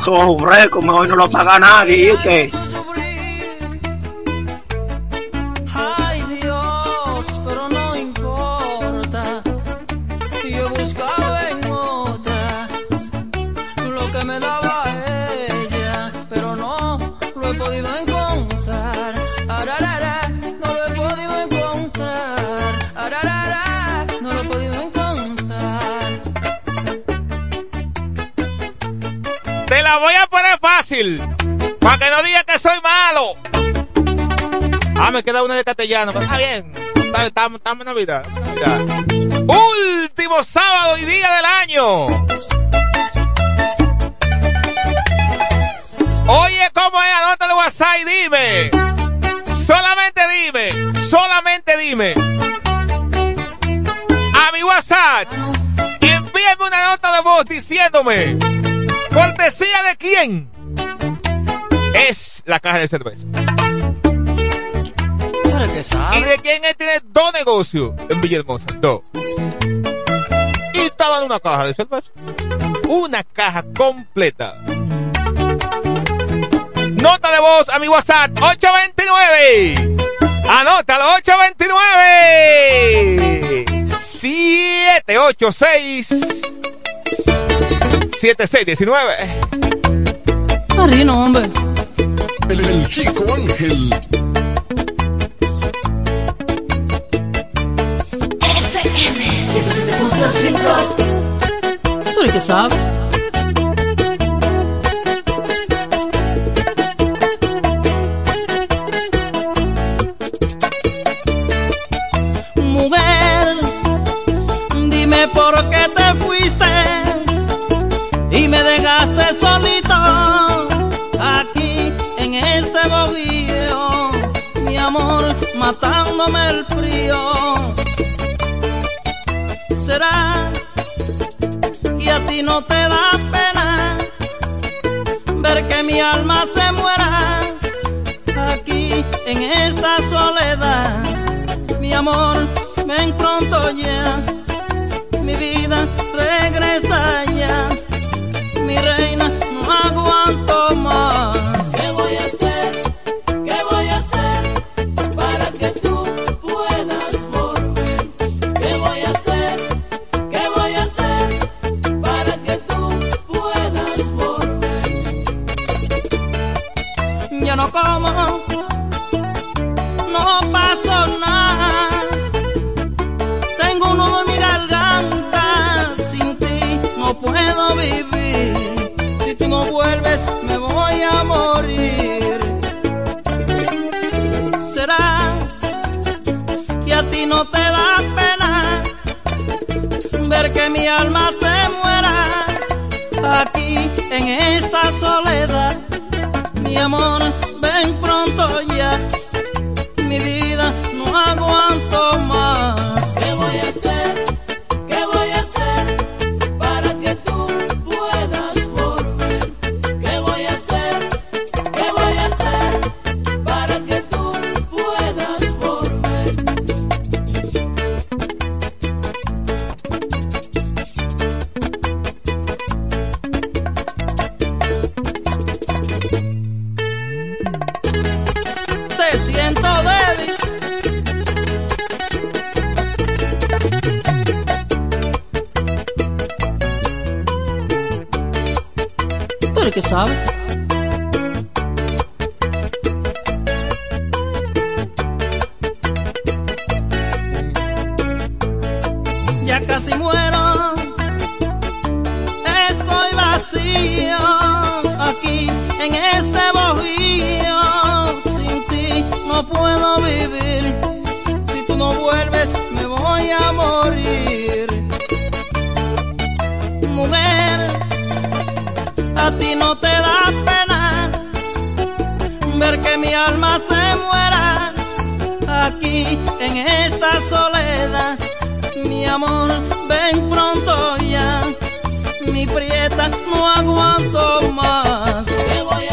Como un récord, mejor no lo paga nadie, ¿y usted? Castellano. pero Está bien. Estamos en Navidad. Navidad. Último sábado y día del año. Oye, ¿cómo es? Anótalo WhatsApp y dime. Solamente dime. Solamente dime. A mi WhatsApp. Envíame una nota de voz diciéndome. ¿Cortesía de quién? Es la caja de cerveza. ¿Y de quién él tiene dos negocios en Villahermosa? Dos. Y estaba en una caja de cerveza. Una caja completa. Nota de voz a mi WhatsApp 829. Anótalo 829 786 7619. Marino, hombre. El, el chico Ángel. Mujer, dime por qué te fuiste y me dejaste solito aquí en este bohío, mi amor, matándome el frío. ¿Será ti no te da pena ver que mi alma se muera aquí en esta soledad? Mi amor, ven pronto ya, mi vida regresa ya, mi reina, no aguanto más. En esta soledad. Mi amor, ven pronto ya. Mi prieta, no aguanto más. ¿Qué voy a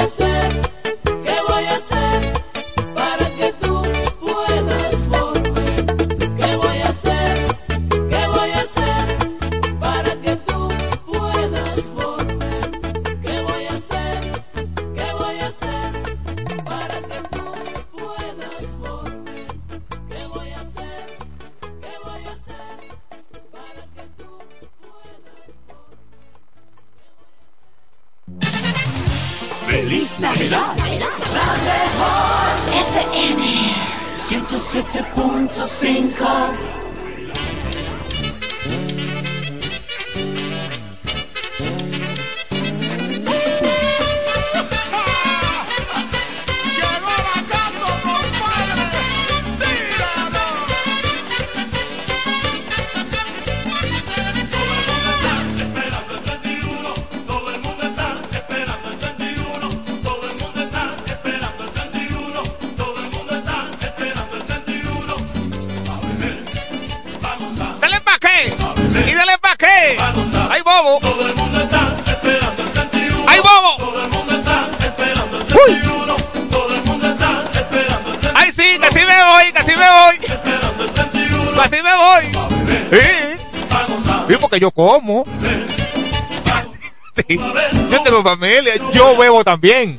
también.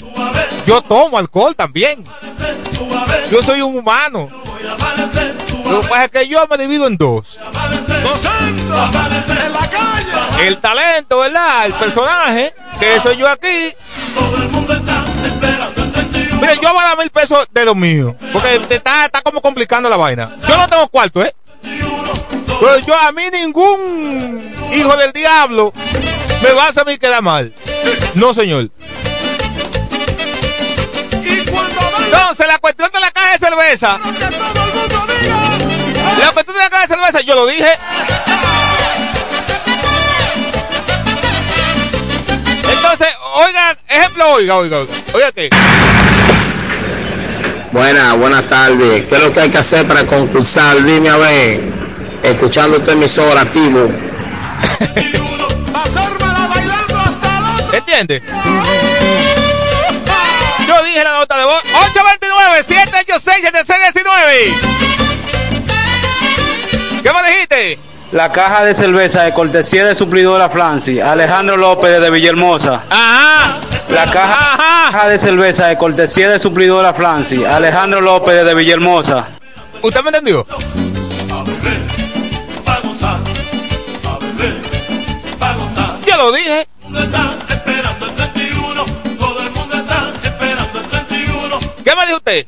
Yo tomo alcohol también. Yo soy un humano. Lo que pasa es que yo me divido en dos. El talento, ¿verdad? El personaje, que soy yo aquí. Mire, yo voy a dar mil pesos de los míos. Porque está, está como complicando la vaina. Yo no tengo cuarto, ¿eh? Pero yo a mí ningún hijo del diablo me va a hacer a mí quedar mal. No, señor. Cerveza. La cuestión de la caja de cerveza, yo lo dije. Entonces, oiga, ejemplo, oiga, oiga, oiga. Oiga que. Buenas, buenas tardes. ¿Qué es lo que hay que hacer para concursar? Dime a ver. Escuchando tu emisora activo. ¿Entiendes? Yo dije la nota de voz. 829-786-7619. ¿Qué me dijiste? La caja de cerveza de cortesía de suplidora Franci, Alejandro López de Villahermosa. Ajá. La caja, caja de cerveza de cortesía de suplidora Franci, Alejandro López de Villahermosa. ¿Usted me entendió? Yo lo dije. ¿Qué me dijo usted?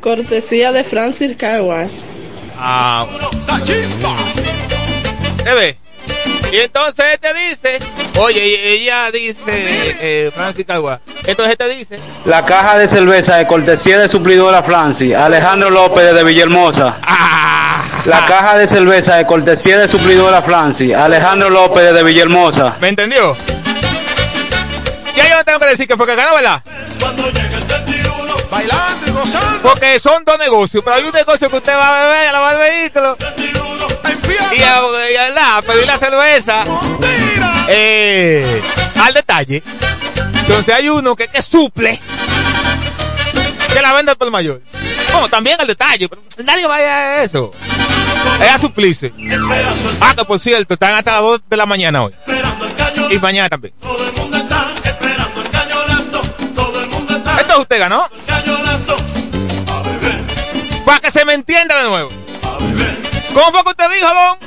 Cortesía de Francis Carwas. Ah. ¿Te ve? Y entonces él te dice, oye, ella dice, eh, Francis Cagua, entonces él te dice, La caja de cerveza de cortesía de suplidora Franci, Alejandro López de Villahermosa. Ah. La caja de cerveza de cortesía de suplidora Francis, Alejandro López de Villahermosa. ¿Me entendió? Ya yo no tengo que decir que fue que ganó, ¿verdad? Bailando y gozando. Porque son dos negocios, pero hay un negocio que usted va a beber, a lavar el vehículo y a, y a- la- a pedir la cerveza eh, al detalle. Entonces hay uno que, que suple, que la vende por mayor. No, también al detalle, pero nadie vaya a eso. Es a suplirse. Ah, que por cierto, están hasta las 2 de la mañana hoy. Y mañana también. Esto usted ganó. Para que se me entienda de nuevo. ¿Cómo fue que usted dijo, don?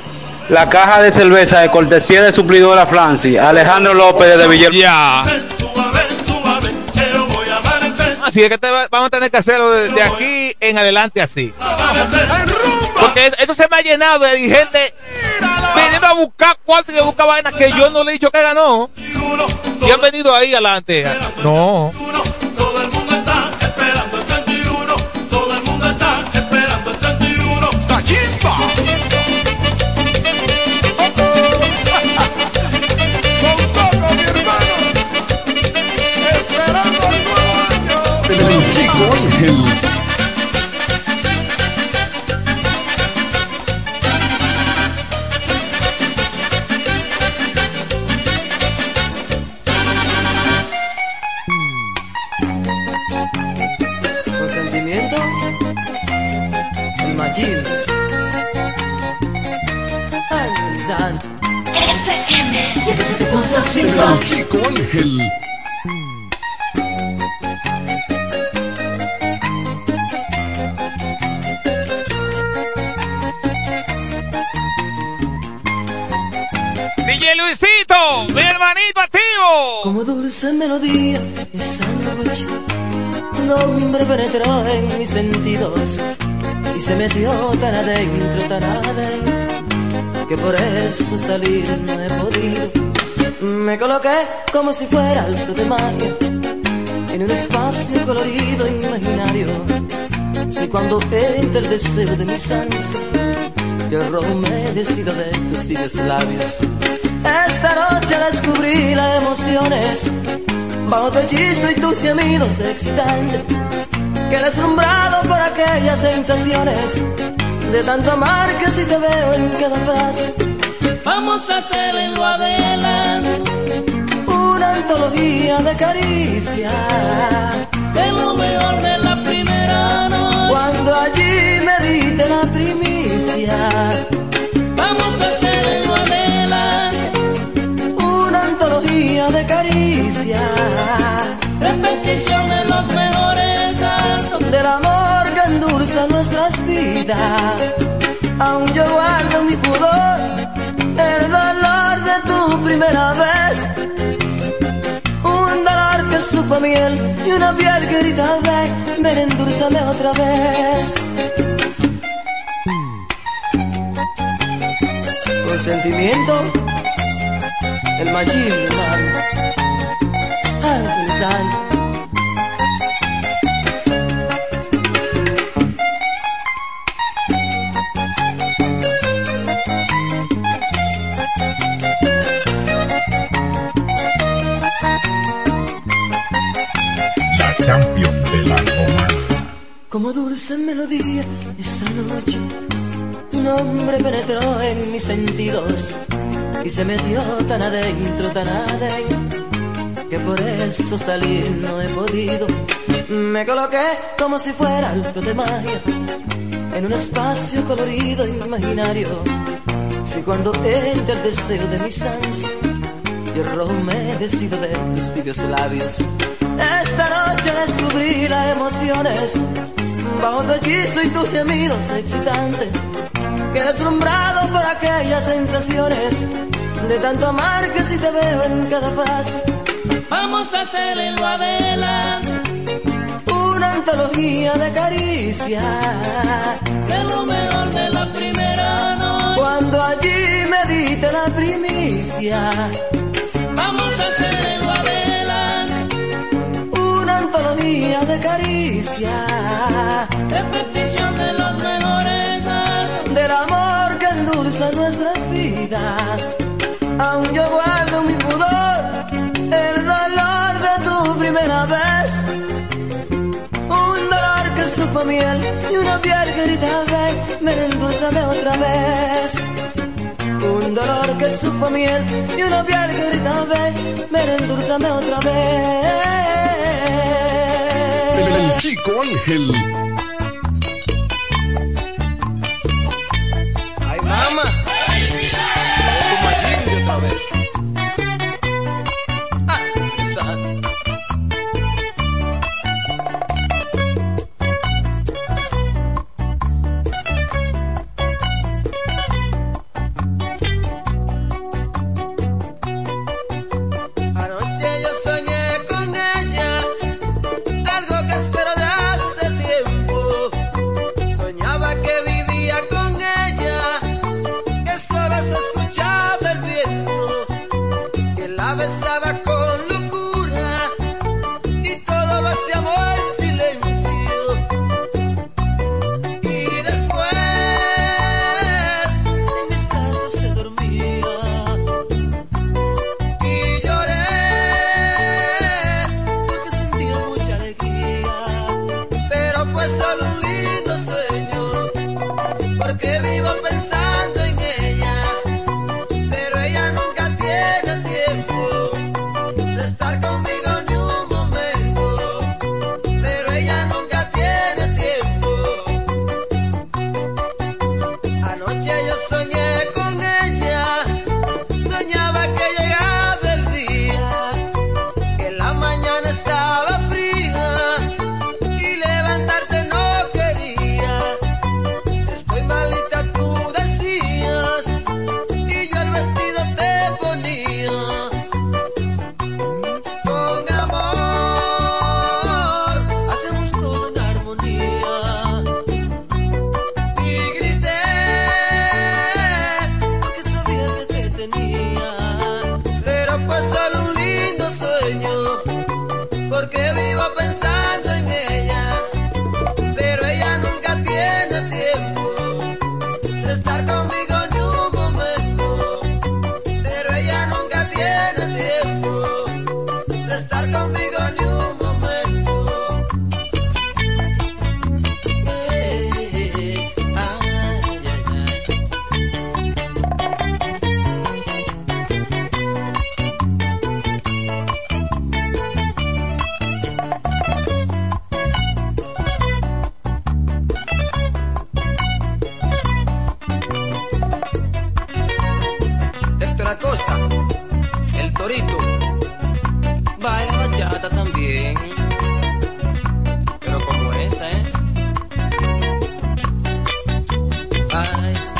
La caja de cerveza de cortesía de suplidora Francis, Alejandro López de Villahermosa. Ya. Así es que te va- vamos a tener que hacerlo de, de aquí en adelante así. Porque es- esto se me ha llenado de gente viniendo a buscar cuarto y a buscar vainas que yo no le he dicho que ganó. Y han venido ahí adelante. No. Ángel. Consentimiento. El machín. Chico Ángel. Luisito, mi hermanito activo. Como dulce melodía esa noche, un hombre penetró en mis sentidos y se metió tan adentro, tan adentro, que por eso salir no he podido. Me coloqué como si fuera alto de magia en un espacio colorido imaginario. Si cuando entra el deseo de mis ansias, yo me decido de tus tibios labios. Esta noche descubrí las emociones bajo tu hechizo y tus gemidos excitantes. Que deslumbrado por aquellas sensaciones de tanto amar que si te veo en cada frase. Vamos a hacer en lo adelante Una antología de caricias. de lo mejor de la primera noche. Cuando allí me diste la primicia. Repetición de los mejores del amor que endulza nuestras vidas. Aún yo guardo mi pudor, el dolor de tu primera vez. Un dolor que supo miel y una piel que grita ven, ven endulzame otra vez. Con sentimiento, el machín, hermano. La Como dulce melodía esa noche, un hombre penetró en mis sentidos y se metió tan adentro, tan adentro, que por eso salir no he podido. Me coloqué como si fuera alto de magia en un espacio colorido imaginario. Si cuando entra el deseo de mis ansias y el rojo me decido de tus tibios labios. Esta noche descubrí las emociones bajo tu hechizo y tus gemidos excitantes. Que deslumbrado por aquellas sensaciones de tanto amar que si te veo en cada frase. Vamos a hacer en lo adelante Una antología de caricias. de lo mejor de la primera noche. Cuando allí me diste la primicia. de caricia. Repetición de los menores aros. Del amor que endulza nuestras vidas. Aún yo guardo mi pudor, el dolor de tu primera vez. Un dolor que supo miel y una piel que grita ven, ven endulzame otra vez. Un dolor que supo miel y una piel que grita ven, ven endulzame otra vez. El chico Ángel. fight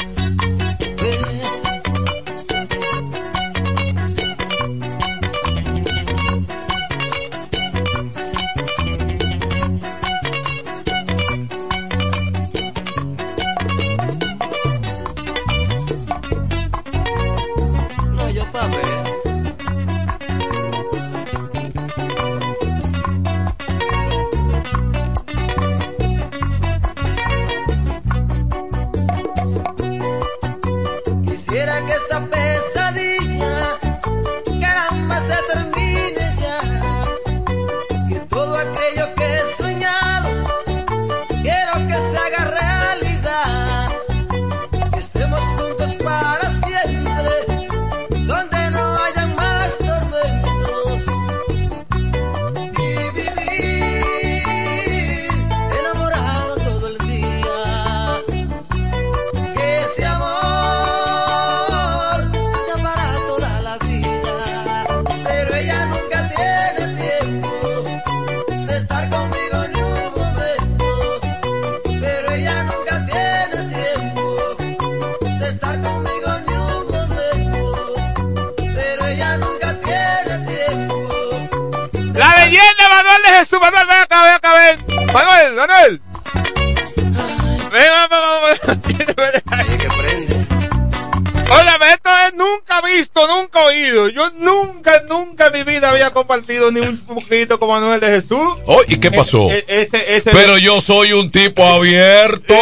compartido ni un poquito con Manuel de Jesús. Oh, ¿y qué pasó? E- e- ese, ese Pero yo soy un tipo abierto.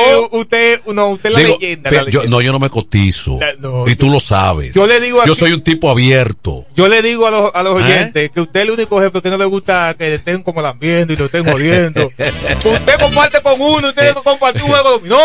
Eh, usted, no, usted es la Digo, leyenda. yo, no, yo no me cotizo. no, y tú lo sabes. Yo le digo Yo aquí- soy un tipo abierto. Yo le digo a los, a los ¿Eh? oyentes que usted es el único jefe que no le gusta que le estén como lambiendo y lo estén jodiendo. usted comparte con uno, usted tiene que compartir un juego dominó,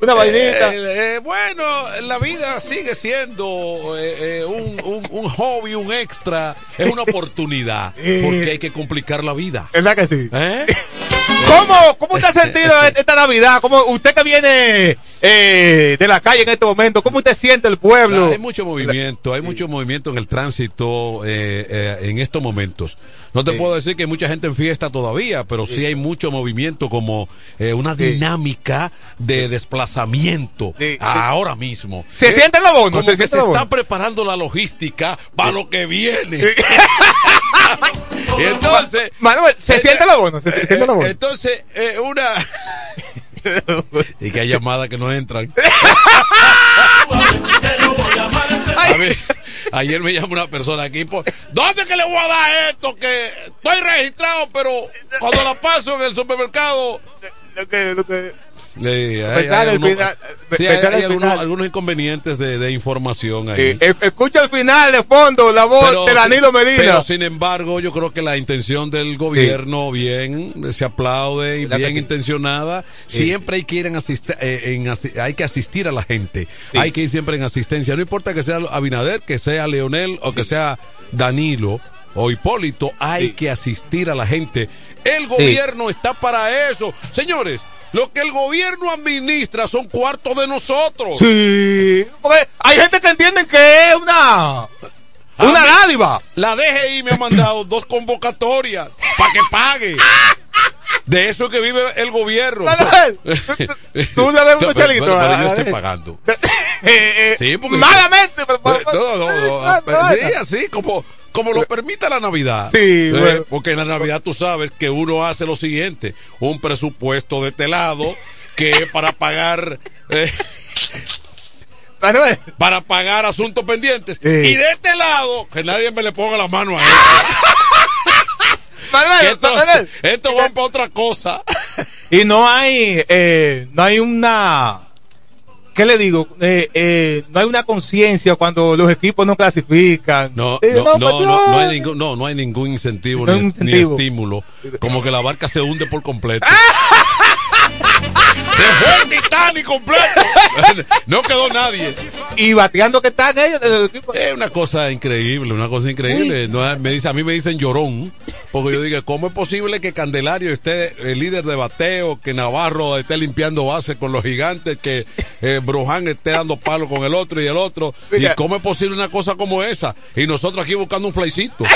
una vainita. Eh, eh, bueno, la vida sigue siendo eh, eh, un, un- un hobby, un extra. Es una oportunidad. Porque hay que complicar la vida. ¿Verdad que sí? ¿Cómo, ¿Cómo usted ha sentido esta Navidad? ¿Cómo usted que viene eh, de la calle en este momento, cómo usted siente el pueblo? Hay mucho movimiento, hay mucho movimiento en el tránsito eh, eh, en estos momentos. No te Sí. puedo decir que hay mucha gente en fiesta todavía, pero sí, hay mucho movimiento como eh, una dinámica de desplazamiento ahora mismo. ¿Se Eh, sienten los bonos? Como ¿Se que se está preparando la logística para lo que viene. y entonces... Manuel, ¿se eh, siente los bonos? ¿Se, se siente los bonos? Entonces, eh, una... y que hay llamadas que no entran. A mí, ayer me llama una persona aquí. Por, ¿Dónde que le voy a dar esto? Que estoy registrado, pero cuando la paso en el supermercado. Lo que, lo que, Sí, hay, el algunos- final, me- sí, me hay- sale hay el algunos, final. algunos inconvenientes de, de información ahí. escucha al final de fondo la voz Pero de Danilo Medina. Pero sin embargo, yo creo que la intención del gobierno, bien, se aplaude y ¿Verdad bien que intencionada. Siempre hay que ir en asist- eh, en hay que asistir a la gente. Hay que ir siempre en asistencia. No importa que sea Abinader, que sea Leonel o que sea Danilo o Hipólito, hay que asistir a la gente. El gobierno está para eso. Señores, lo que el gobierno administra son cuartos de nosotros. Sí, porque hay gente que entiende que es una una mí- dádiva. La DGI me ha mandado dos convocatorias para que pague. De eso que vive el gobierno. Manuel, tú le debes unos Pero- pero- pero yo estoy pagando. Eh, eh, Sí, porque- malamente. pero- Eh, No, no, no, sí, así como, como lo permite la Navidad. Sí, Eh, bueno. Porque en la Navidad tú sabes que uno hace lo siguiente: un presupuesto de este lado que es para pagar. eh, para pagar asuntos pendientes. Sí. Y de este lado, que nadie me le ponga la mano a él. Manuel, esto, Manuel. esto va para otra cosa. Y no hay, eh, no hay una, ¿qué le digo? Eh, eh, no hay una conciencia cuando los equipos no clasifican. No, Eh, no, no, pues no, yo- no hay ningún, no, no hay ningún incentivo, ni, estímulo. Como que la barca se hunde por completo. se fue el Titanic completo. no quedó nadie. Y bateando que están ellos. Es una cosa increíble, una cosa increíble. No, me dice, a mí me dicen llorón, porque yo digo, ¿cómo es posible que Candelario esté el líder de bateo, que Navarro esté limpiando base con los gigantes, que eh, Bruján esté dando palo con el otro y el otro? ¿Y cómo es posible una cosa como esa? Y nosotros aquí buscando un playcito.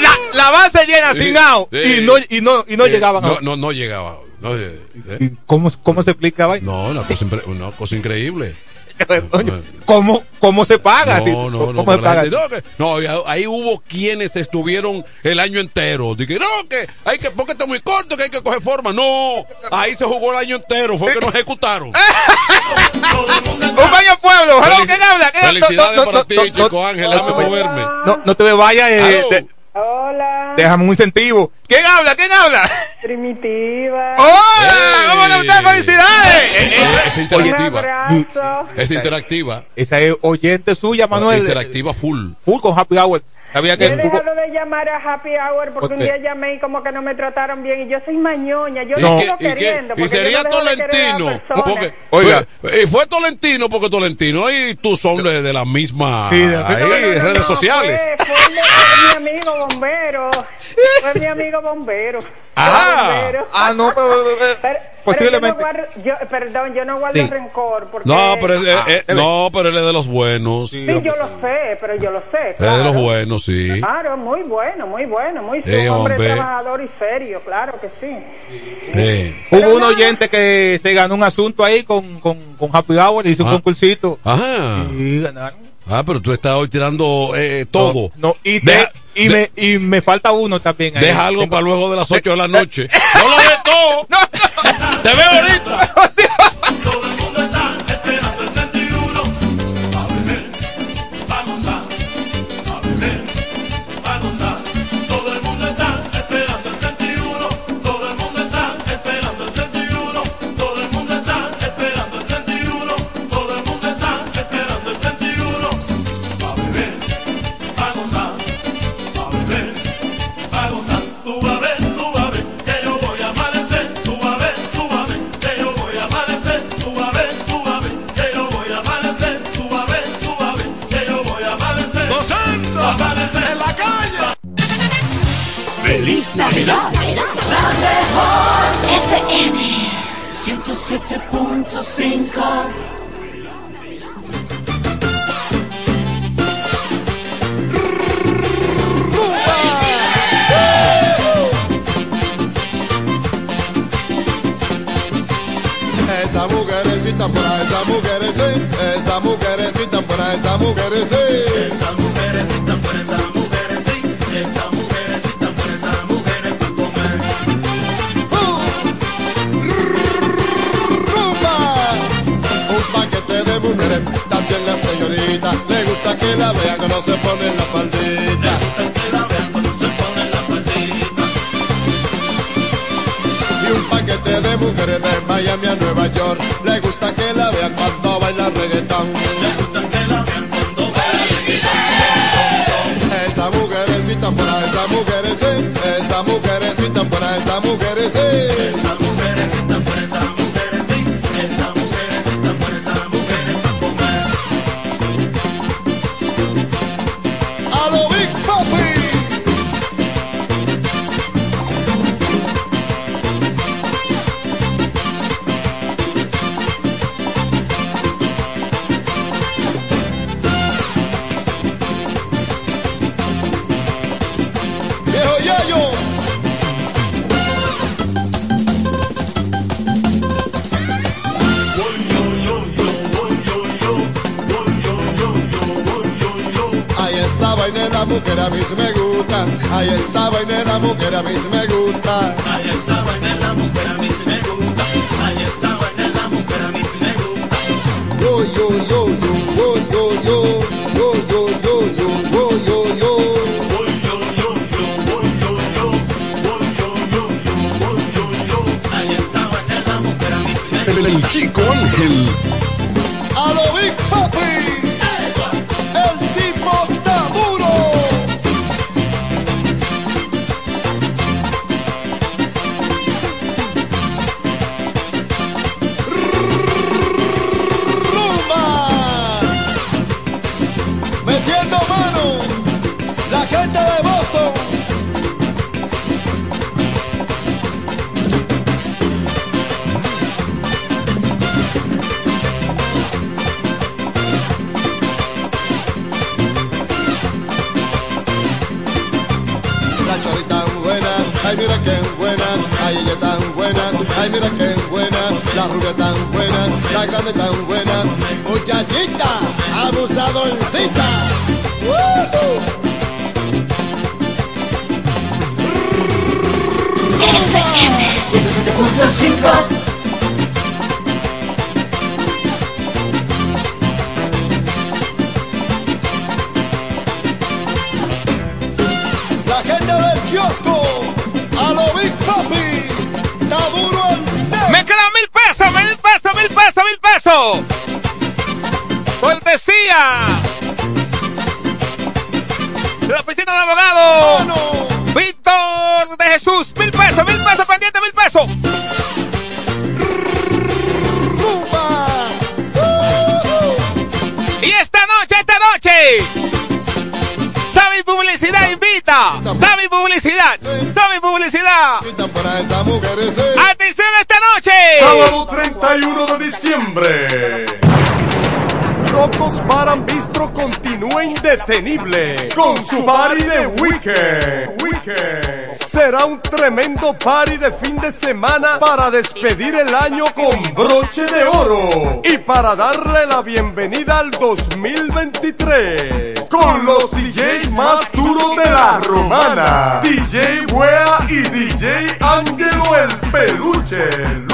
La, la base llena Sí, sin out. sí. Y no, y no, y no Eh, llegaban No, no, no llegaba. No, eh, eh. ¿Y ¿Cómo, ¿Cómo se explica? vaina? No, una cosa, impre- una cosa increíble. ¿Cómo, ¿Cómo se paga? No, no, no. ¿Cómo se paga? gente, no, que- no, y ahí hubo quienes estuvieron el año entero. Dije, no, que hay que, porque está muy corto, que hay que coger forma. No, ahí se jugó el año entero, fue que nos ejecutaron. Un baño pueblo. Felicidades para ti, chico Ángel, déjame moverme. No, no te me vayas. eh, Hola, déjame un incentivo. ¿Quién habla? ¿Quién habla? primitiva. ¡Hola! ¿Cómo le usted? ¡Felicidades! Es interactiva. Es interactiva. Esa es oyente suya, Manuel. Interactiva full. Full con Happy Hour. Sabía que Yo he dejado de llamar a Happy Hour porque ¿Por un día llamé y como que no me trataron bien y yo soy mañoña, yo ¿Y no, sigo queriendo. Y porque sería yo no Tolentino. Porque, Oiga. y fue Tolentino porque Tolentino y tú son de, de la misma Sí, de ahí, No, redes no, sociales. Fue, mi amigo bombero. Fue mi amigo bombero. Ah. Ah, no, pero, Pero- posiblemente. Pero yo no guardo, yo- perdón, yo no guardo Sí. rencor. Porque, No, pero es- eh, Ah, no, pero él es de los buenos. Sí, yo lo sé, pero yo lo sé. Es de Claro. los buenos, sí. Claro, muy bueno, muy bueno, muy Eh, un hombre trabajador y serio, claro que sí. Eh. Hubo un oyente que se ganó un asunto ahí con, con, con Happy Hour, hizo un Ah. concursito. Ajá. Y ganaron. Ah, pero tú estás hoy tirando eh, todo. No, y, Deja- y, me, y me falta uno también. ahí. Deja algo para luego de las 8 de la noche. No lo ves todo. No, Te veo ahorita. Navidad. La mejor FM 107.5 Esa mujerecita por ahí, esa mujerecita, esa mujerecita por ahí, esa mujerecita. Esa mujerecita por esa mujerecita, esa también la señorita, le gusta que la vean cuando se pone la faldita. Y un paquete de mujeres de Miami a Nueva York. Le gusta con su party de weekend. Weekend. Será un tremendo party de fin de semana para despedir el año con broche de oro y para darle la bienvenida al 2023 con los DJs más duros de la romana. DJ Wea y DJ Angelo el peluche.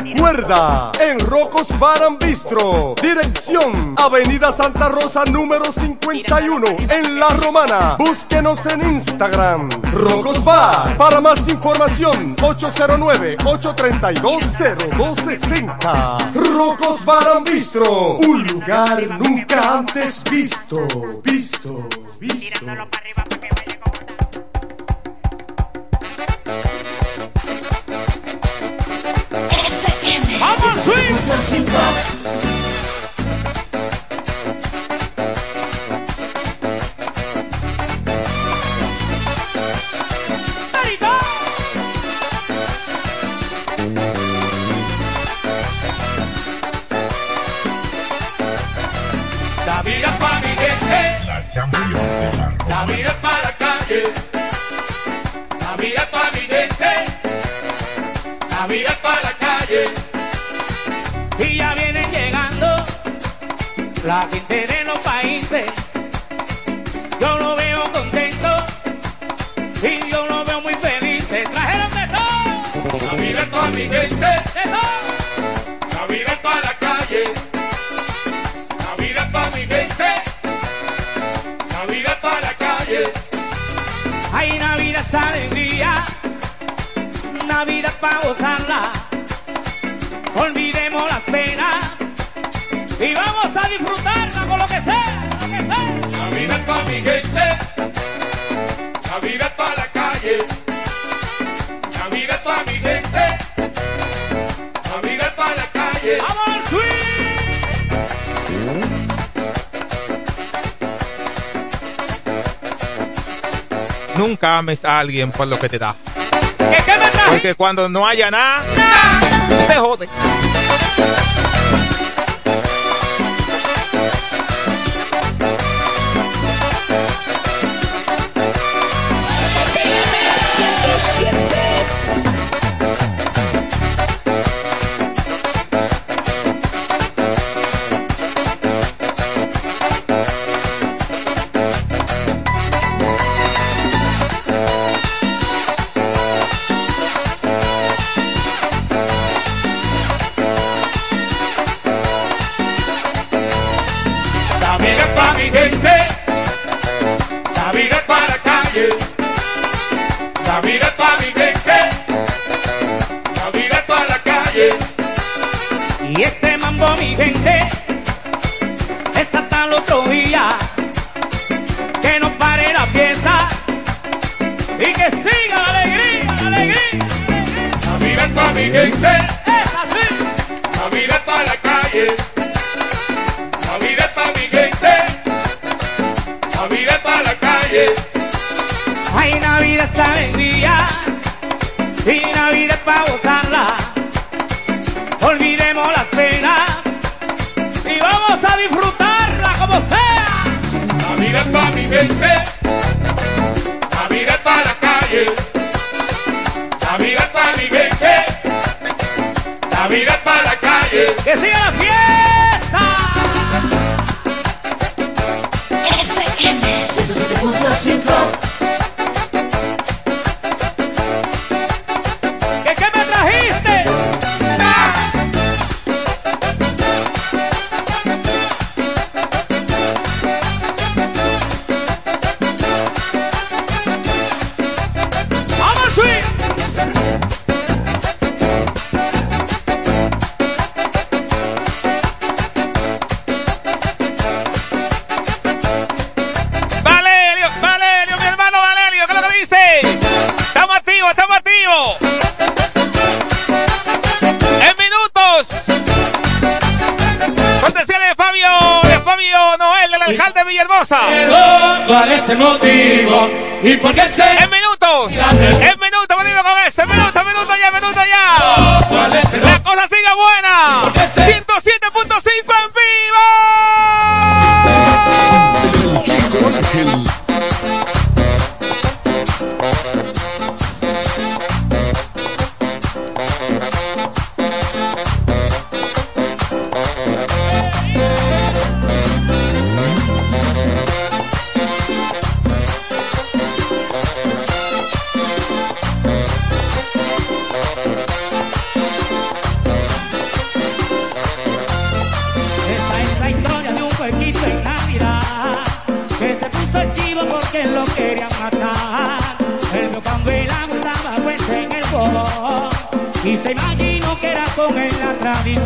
Recuerda, en Rocos Bar and Bistro, dirección Avenida Santa Rosa número 51 en La Romana. Búsquenos en Instagram, Rocos Bar. Para más información, 809-832-0260. Rocos Bar and un lugar nunca antes visto. Visto, visto. ¡Vamos, swing! La gente de los países. Yo lo veo contento y yo lo veo muy feliz. Trajeron de todo. Navidad para mi gente. De todo. Navidad para la calle. Navidad para mi gente. Navidad para la calle. Hay Navidad es alegría, Navidad para gozarla. Olvidemos las penas y vamos a disfrutarla con lo que sea, con lo que sea. Navidad para mi gente. Navidad para la calle. Navidad para mi gente. Navidad para la calle. ¡Vamos al swing! Nunca ames a alguien por lo que te da. ¿Qué, qué? Porque cuando no haya nada, te jode. Villahermosa. ¿Cuál es el motivo? ¿Y por qué se En minutos, en minutos, venimos con eso, en minutos, en minutos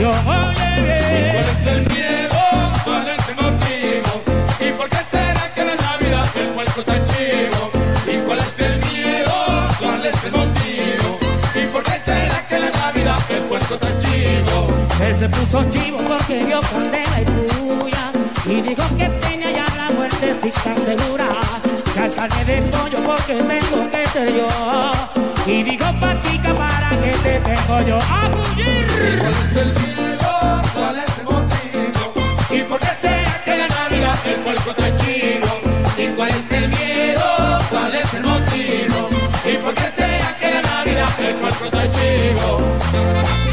tradición. Oye, ¿Cuál es el miedo? ¿Cuál es el motivo? ¿Y por qué será que la Navidad el puerco está chivo? ¿Y cuál es el miedo? ¿Cuál es el motivo? ¿Y por qué será que la Navidad el puerco está chivo? Él se puso chivo porque vio candela y puya y dijo que tenía ya la muerte si tan segura. Carne de pollo porque tengo que ser yo. Y digo patica para que te tengo yo a cumplir. ¿Cuál es el miedo? ¿Cuál es el motivo? ¿Y por qué será que la Navidad el puerco está chido? ¿Y cuál es el miedo? ¿Cuál es el motivo? ¿Y por qué será que la Navidad el puerco está chido?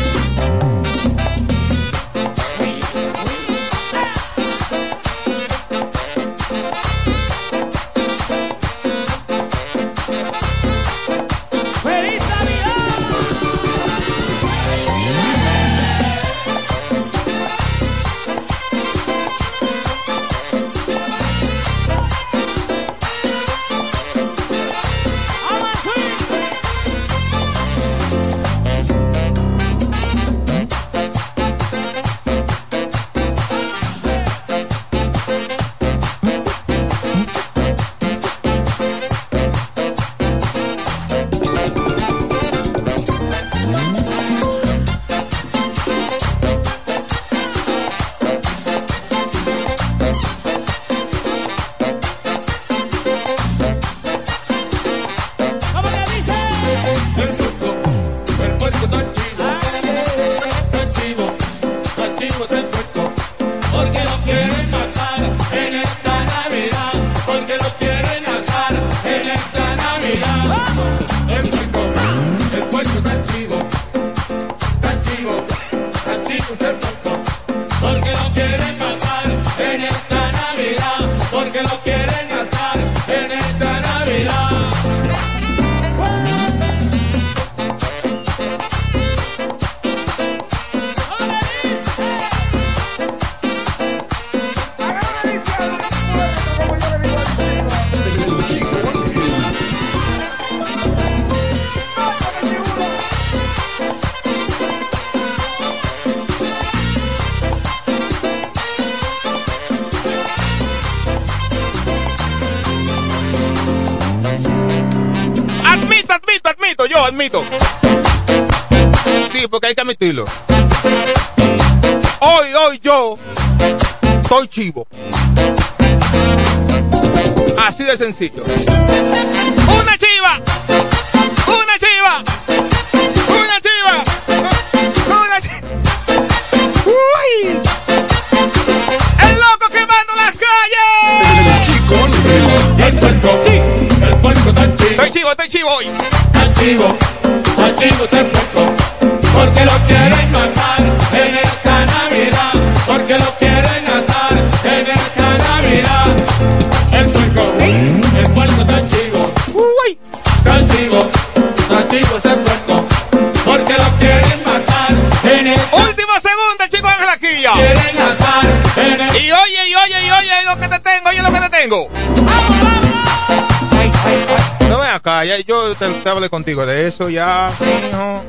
Hay que admitirlo. Hoy, hoy yo estoy chivo. Así de sencillo. Una No ven acá, ya, yo te, te hablé contigo de eso ya, mijo.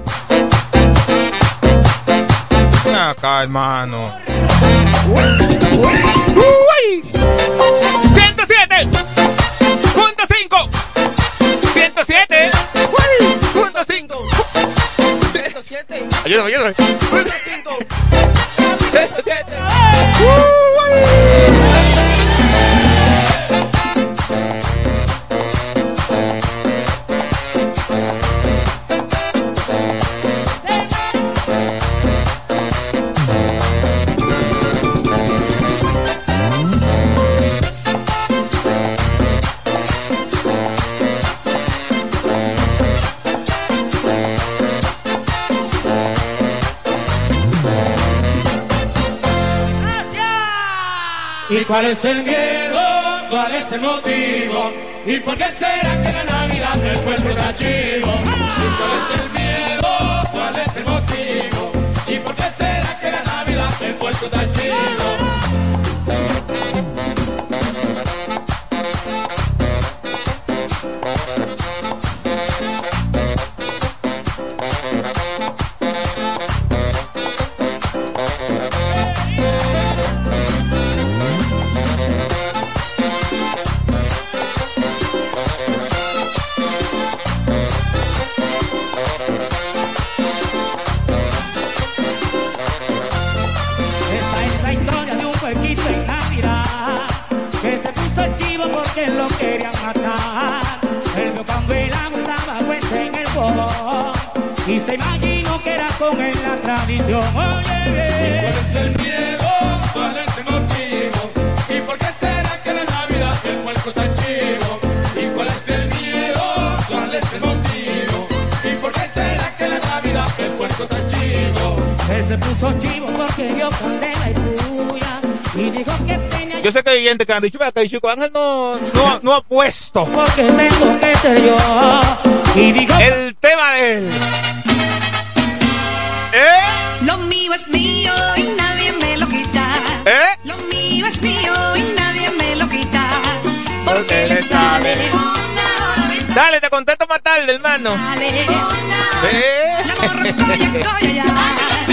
Ven acá, hermano. Uy. 107. Punto 5. 107. Uy. Punto 5. 107. Ayúdame, ayúdame. Punto 5. Cuál es el miedo? ¿Cuál es el motivo? ¿Y por qué será que la Navidad del pueblo está chivo? ¿Y cuál es el miedo? ¿Cuál es el motivo? ¿Y por qué será que la Navidad del pueblo está chivo? Se puso chivo porque vio candela y puya y dijo que tenía Yo sé que hay gente que han dicho, vea que chico Ángel no, no, no ha puesto porque tengo que ser yo y dijo el tema de él. ¿Eh? Lo mío es mío y nadie me lo quita. ¿Eh? Lo mío es mío y nadie me lo quita. Porque le sale. sale. Dale, te contesto más tarde, hermano. Sale ¿Eh? La morrocoya, coya, ya. La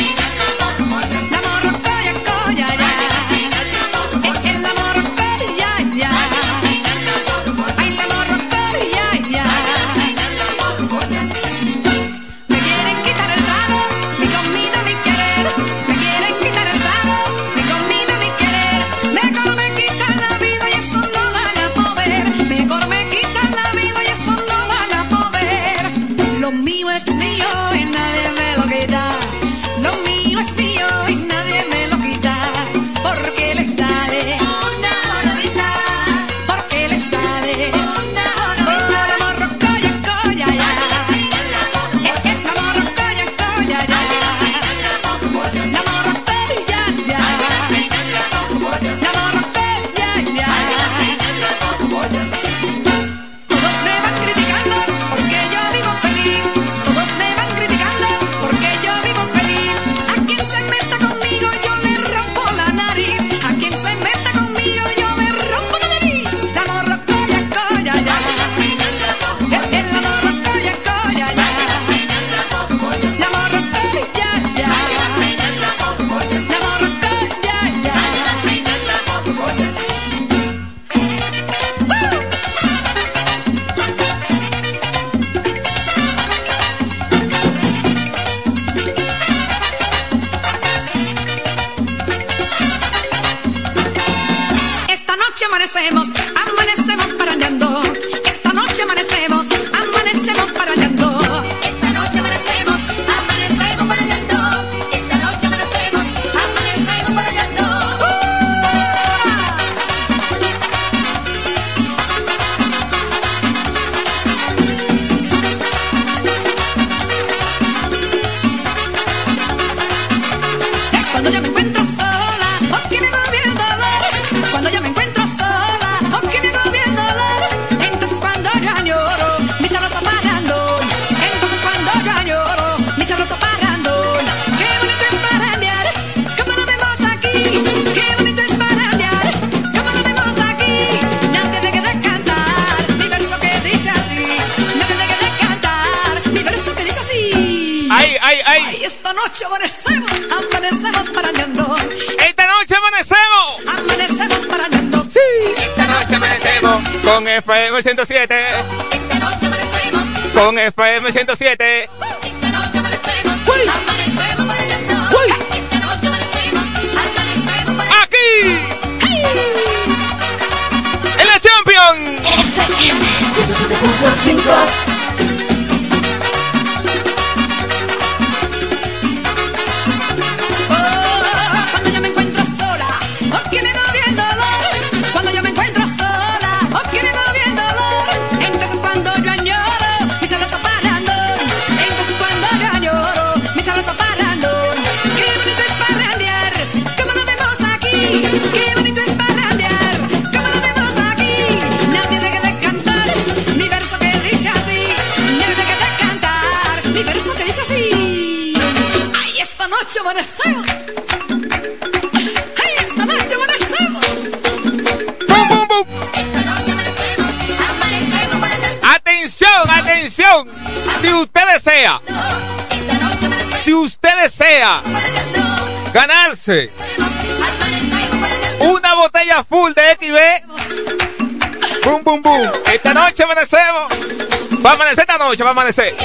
noche, va a amanecer.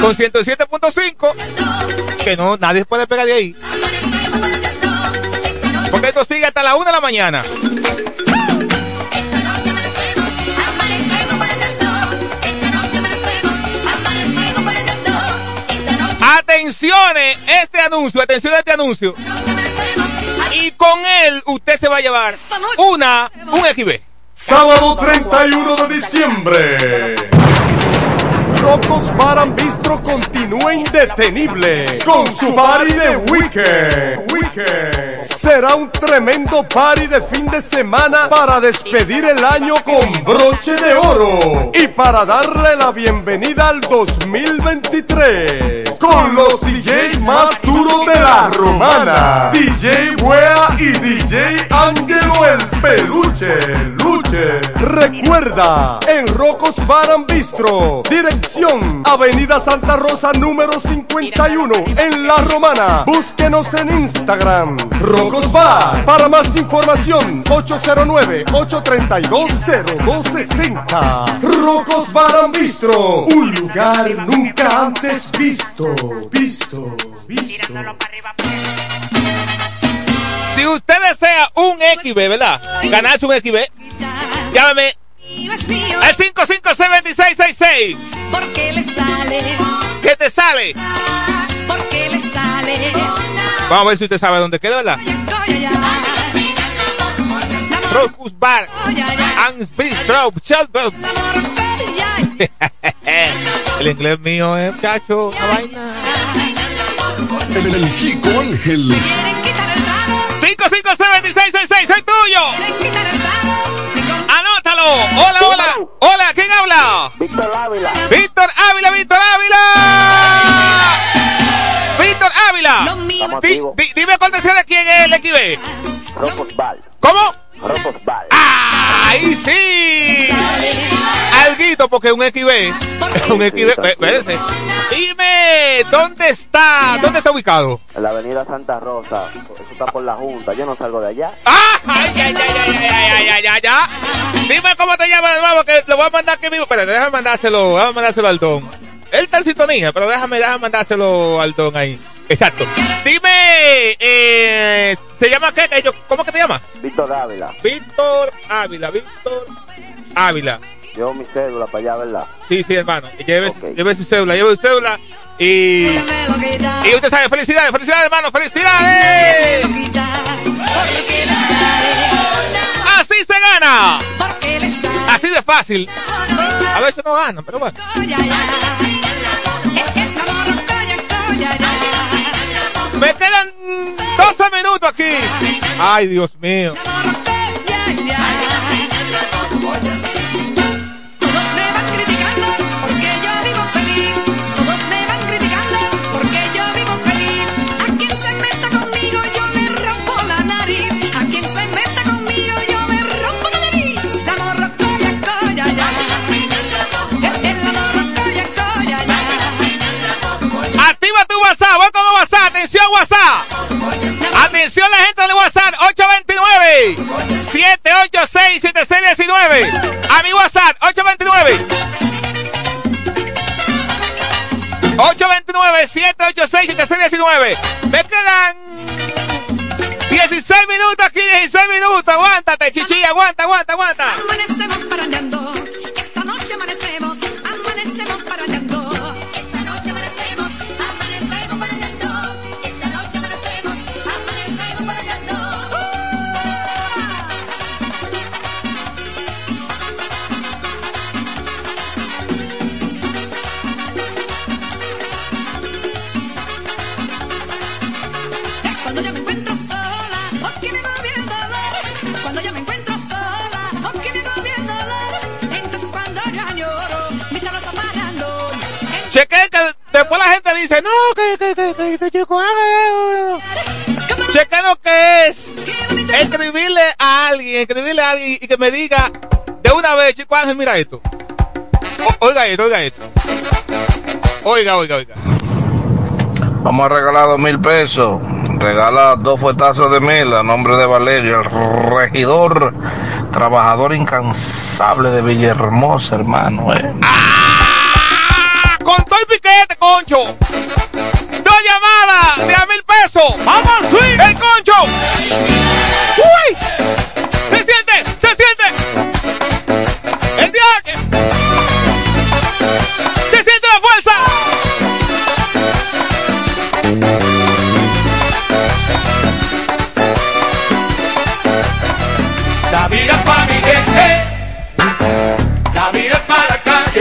Con 107.5. Que no, nadie puede pegar de ahí. Porque esto sigue hasta la 1 de la mañana. Atenciones, este anuncio, atención a este anuncio. Y con él usted se va a llevar una, un XB. Sábado 31 de diciembre. Rocos Bar and Bistro continúa indetenible con su party de weekend. Weekend. Será un tremendo party de fin de semana para despedir el año con broche de oro y para darle la bienvenida al 2023 con los DJs más duros de la romana. DJ Buea y DJ Ángelo el Peluche. Luche. Recuerda, en Rocos Bar and Bistro, dirección Avenida Santa Rosa número 51 en La Romana. Búsquenos en Instagram, Rocos Bar. Para más información, 809-832-0260. Rocos Bar and Bistro, un lugar nunca antes visto. Visto, visto. Si usted desea un XB, ¿verdad? Ganarse un XB, llámeme al 556-2666. porque le sale, ¿Qué te sale? porque le sale. Vamos a ver si usted sabe dónde queda, ¿verdad? Rocus Bar and Bistro. Shelburne. El inglés mío es, muchacho, una vaina. El, el chico Ángel. 556-2666, soy tuyo. Hola, hola. Hola, ¿quién habla? Víctor Ávila. Víctor Ávila, Víctor Ávila. Víctor Ávila. Di- di- dime cuál decía de quién es el XB. ¿Cómo? Rotos Val. ¡Ahí sí! Alguito, porque un XB. Un XB. Dime, ¿dónde está? ¿Dónde está ubicado? En la avenida Santa Rosa. Eso está por la Junta. Yo no salgo de allá. ¡Ah! ¡Ay, ay, ay, ay, ay, ay, ay, ay! Dime cómo te llamas, hermano, que lo voy a mandar aquí mismo. Espérate, déjame mandárselo, déjame mandárselo al don. Él está en sintonía, pero déjame, déjame mandárselo al don ahí. Exacto. Dime, eh, ¿se llama qué? ¿Cómo que te llama? Víctor Ávila. Víctor Ávila, Víctor Ávila. Llevo mi cédula para allá, ¿verdad? Sí, sí, hermano. Lleve, lleve su cédula, lleve su cédula. Y, y usted sabe, felicidades, felicidades, hermano, felicidades. Así se gana. Así de fácil. A veces no ganan, pero bueno. Me quedan 12 minutos aquí. Ay, Dios mío. Todos me WhatsApp. Atención la gente del WhatsApp. 829-786-7619. A mi WhatsApp. 829. 829-786-7619. Me quedan 16 minutos aquí, 16 minutos. Aguántate, chichi, aguanta, aguanta, aguanta. Amanecemos parando. Esta noche amanecemos. Parrandón. Chequen que después la gente dice, no, que, que, que, que, que chico, Chequen lo que es escribirle a alguien, escribirle a alguien y que me diga de una vez, chico Ángel, mira esto. O- oiga esto, oiga esto. Oiga, oiga, oiga. Vamos a regalar dos mil pesos. Regala dos fuetazos de mil a nombre de Valerio, el regidor, trabajador incansable de Villahermosa, hermano. Eh. Con todo el piquete, concho. Dos llamadas de a mil pesos. ¡Vamos, swing! ¡El concho! ¡Uy!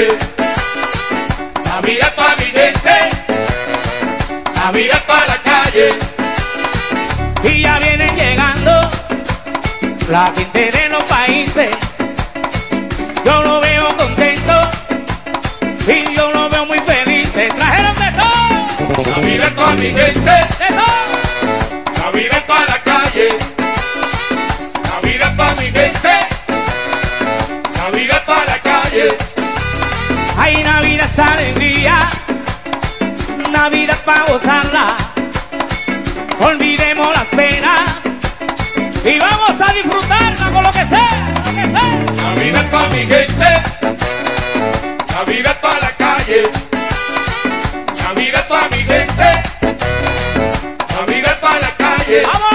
La vida es pa' mi gente, la vida es pa' la calle. y ya vienen llegando la gente de los países. Yo lo veo contento y yo lo veo muy feliz. Se trajeron de todo. La vida es pa' mi gente, la vida es pa' la calle, la vida es pa' mi gente, la vida es pa' la calle. Hay Navidad es alegría, Navidad para gozarla. Olvidemos las penas y vamos a disfrutarla con lo que sea, con lo que sea. La vida es pa' mi gente, la vida es pa' la calle, la vida es pa' mi gente, la vida es pa' la calle. ¡Vamos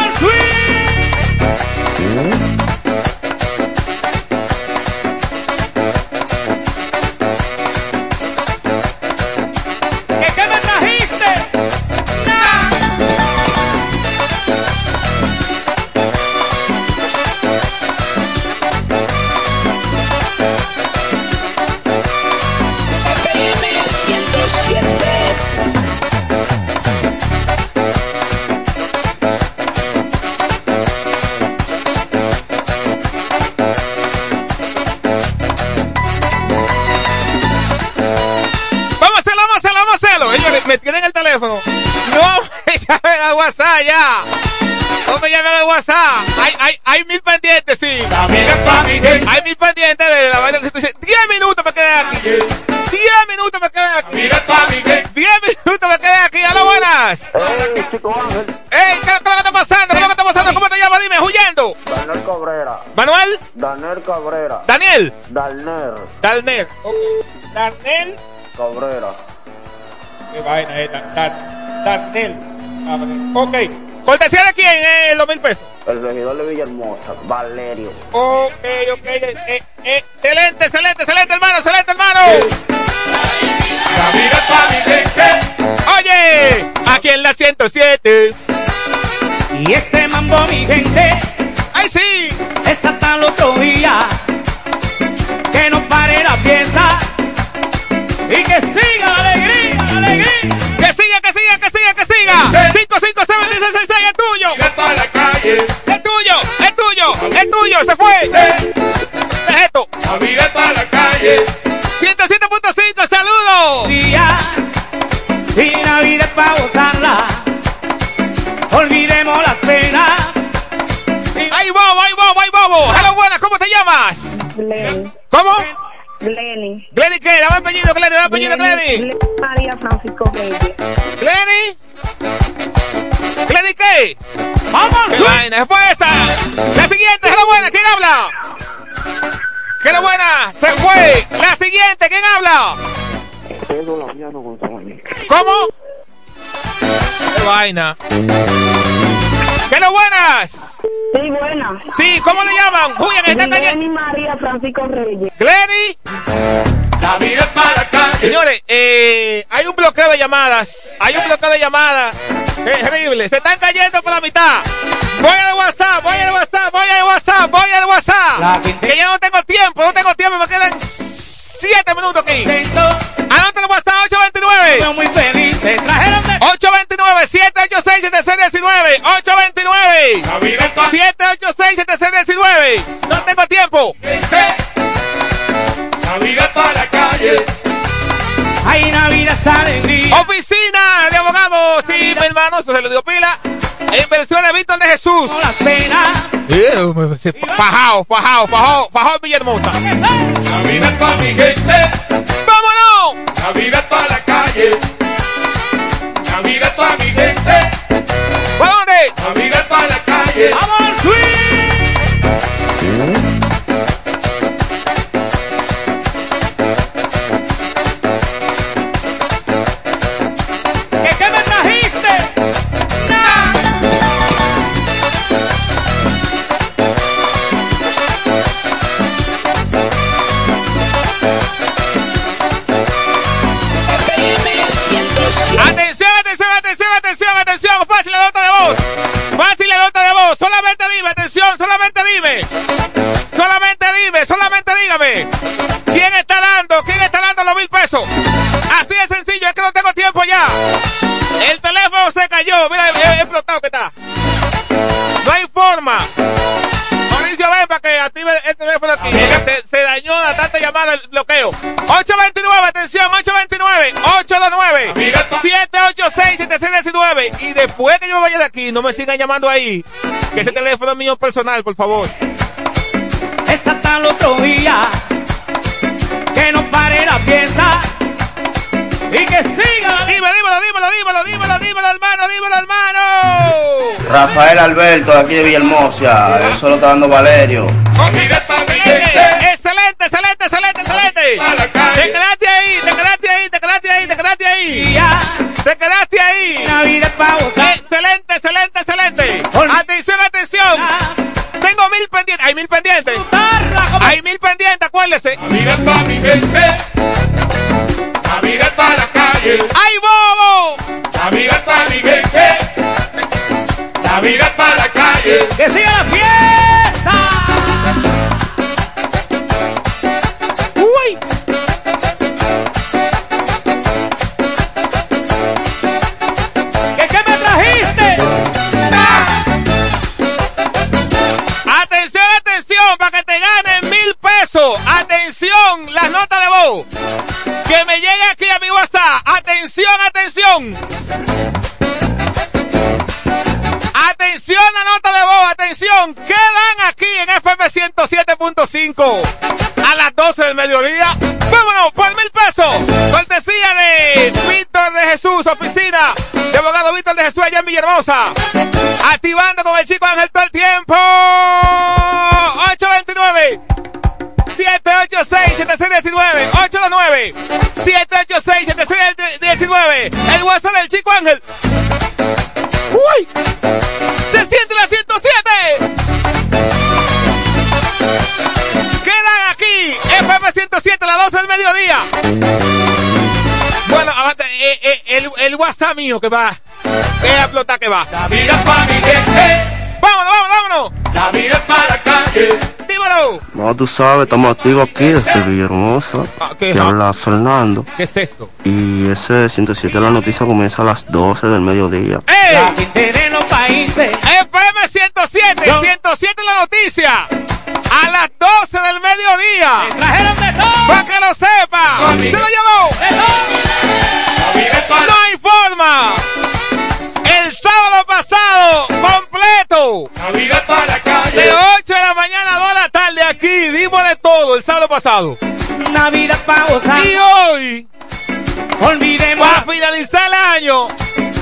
WhatsApp. Hay, hay, hay mil pendientes, sí. Hay mil pendientes de la vaina 106. Diez minutos me quedé aquí. Diez minutos me quedé aquí. Diez minutos me quedé aquí. ¡Aló, buenas! Ey, chico Ángel. ¡Ey! ¿Qué es lo que está pasando? ¿Qué es lo que está pasando? ¿Cómo te llamas? Dime, huyendo. Daniel Cabrera. ¿Manuel? Daniel Cabrera. ¿Daniel? Dalner Dalner. Ok. Daniel. Cabrera. Qué vaina Dan- Daniel. Ok. ¿Cortesía de quién? Eh, los mil pesos. El regidor de Villahermosa, Valerio. Ok, ok. Eh, eh, excelente, excelente, excelente, hermano, excelente, hermano. La vida es pa' mi gente. Oye, aquí en la 107. Y este mambo, mi gente. ¡Ay, sí! Es hasta el otro día. Que no pare la fiesta. Y que siga la alegría, la alegría. Que siga, que siga, que siga, que siga. 557 1666 es tuyo. Es tuyo, es tuyo, es tuyo, se fue. Es esto. La vida es pa' la calle. 107.5, saludos. Día y Navidad es para gozarla. Olvidemos las penas. ¡Ay, bobo, ay, bobo, ay, bobo! ¡Hello, buenas! ¿Cómo te llamas? Glenny. ¿Cómo? Glenny. ¿Glenny qué? Dame apellido, Glenny, dame apellido, Glenny. Glenny María Francisco. ¿Glenny? ¿Glenny qué? ¡Vamos! ¡Qué vaina! ¡Fue esa! La siguiente, hello, buena, ¿quién habla? ¡Hello, buena! ¡Se fue! La siguiente, ¿quién habla? Pedro Laviano González. ¿Cómo? vaina. ¿Qué lo buenas? Sí, buena. Sí, ¿cómo le llaman? Julián, está cayendo. Glenny María Francisco Reyes. Glenny. Señores, eh, hay un bloqueo de llamadas. Hay un bloqueo de llamadas. Terrible. Se están cayendo por la mitad. Voy al WhatsApp, voy al WhatsApp, voy al WhatsApp, voy al WhatsApp. Que ya no tengo tiempo, no tengo tiempo. Me quedan 7 minutos aquí. Anota el WhatsApp 829. Muy feliz. Se trajeron de 829 786 7619 829 786 7619 No tengo tiempo. Navidad para la calle. Hay Navidad es alegría. Oficina de abogados. Sí, mi hermano, esto se lo dio pila. Inversiones Víctor de Jesús. Las penas. Eh, Fajao, fajao, fajao, fajao Villahermosa. Navidad para mi gente. ¡Vámonos! Navidad para la calle. Navidad para mi gente. ¿Para dónde? Navidad para la calle. ¡Vamos al Solamente dime, atención, solamente dime. Solamente dime, solamente dígame. ¿Quién está dando? ¿Quién está dando los mil pesos? Así de sencillo, es que no tengo tiempo ya. El teléfono se cayó. Mira, he explotado que está. No hay forma. Mauricio, ven para que active el teléfono aquí. Llamada el bloqueo. 829, atención, 829, 829, 786, 7619. Y después que yo me vaya de aquí, no me sigan llamando ahí. Que ese teléfono es mío personal, por favor. Es hasta el otro día. Que no pare la fiesta. Y que siga. Dímelo, dímelo, dímelo, dímelo, dímelo, dímelo, hermano, dímelo, hermano. Rafael Alberto, de aquí de Villahermosa. Eso lo está dando Valerio. Excelente, excelente, excelente, excelente. Te quedaste ahí, te quedaste ahí, te quedaste ahí, te quedaste ahí. Te quedaste ahí. Excelente, excelente, excelente. Atención, atención. Tengo mil pendientes. Hay mil pendientes. Hay mil pendientes, acuérdese. Para mi gente. Para la calle. ¡Ay, bobo! Navidad para mi gente. Para la calle. ¡Que siga que te ganen mil pesos. Atención, las notas de voz. Que me llegue aquí a mi WhatsApp. Atención, atención. Atención, la nota de voz. Atención. Quedan aquí en FM 107.5 a las 12 del mediodía. Vámonos por mil pesos. Cortesía de Víctor de Jesús, oficina de abogado Víctor de Jesús allá en Villahermosa. Mío que va Es a explotar que va Navidad para mi gente. ¡Vámonos, vámonos, vámonos! Navidad para la calle. ¡Dímelo! No, tú sabes, estamos activos aquí desde Villahermosa. Ah, ¿qué? Te habla Fernando. ¿Qué es esto? Y ese 107 la noticia comienza a las 12 del mediodía. La gente de los países. FM 107, 107 la noticia. A las 12 del mediodía. Trajeron de todo. Para que lo sepa. Se lo llevó. No Navidad para la calle. De 8 de la mañana a 2 de la tarde aquí. Dimos de todo el sábado pasado. Navidad para gozar. Y hoy, Olvidemos. para finalizar el año,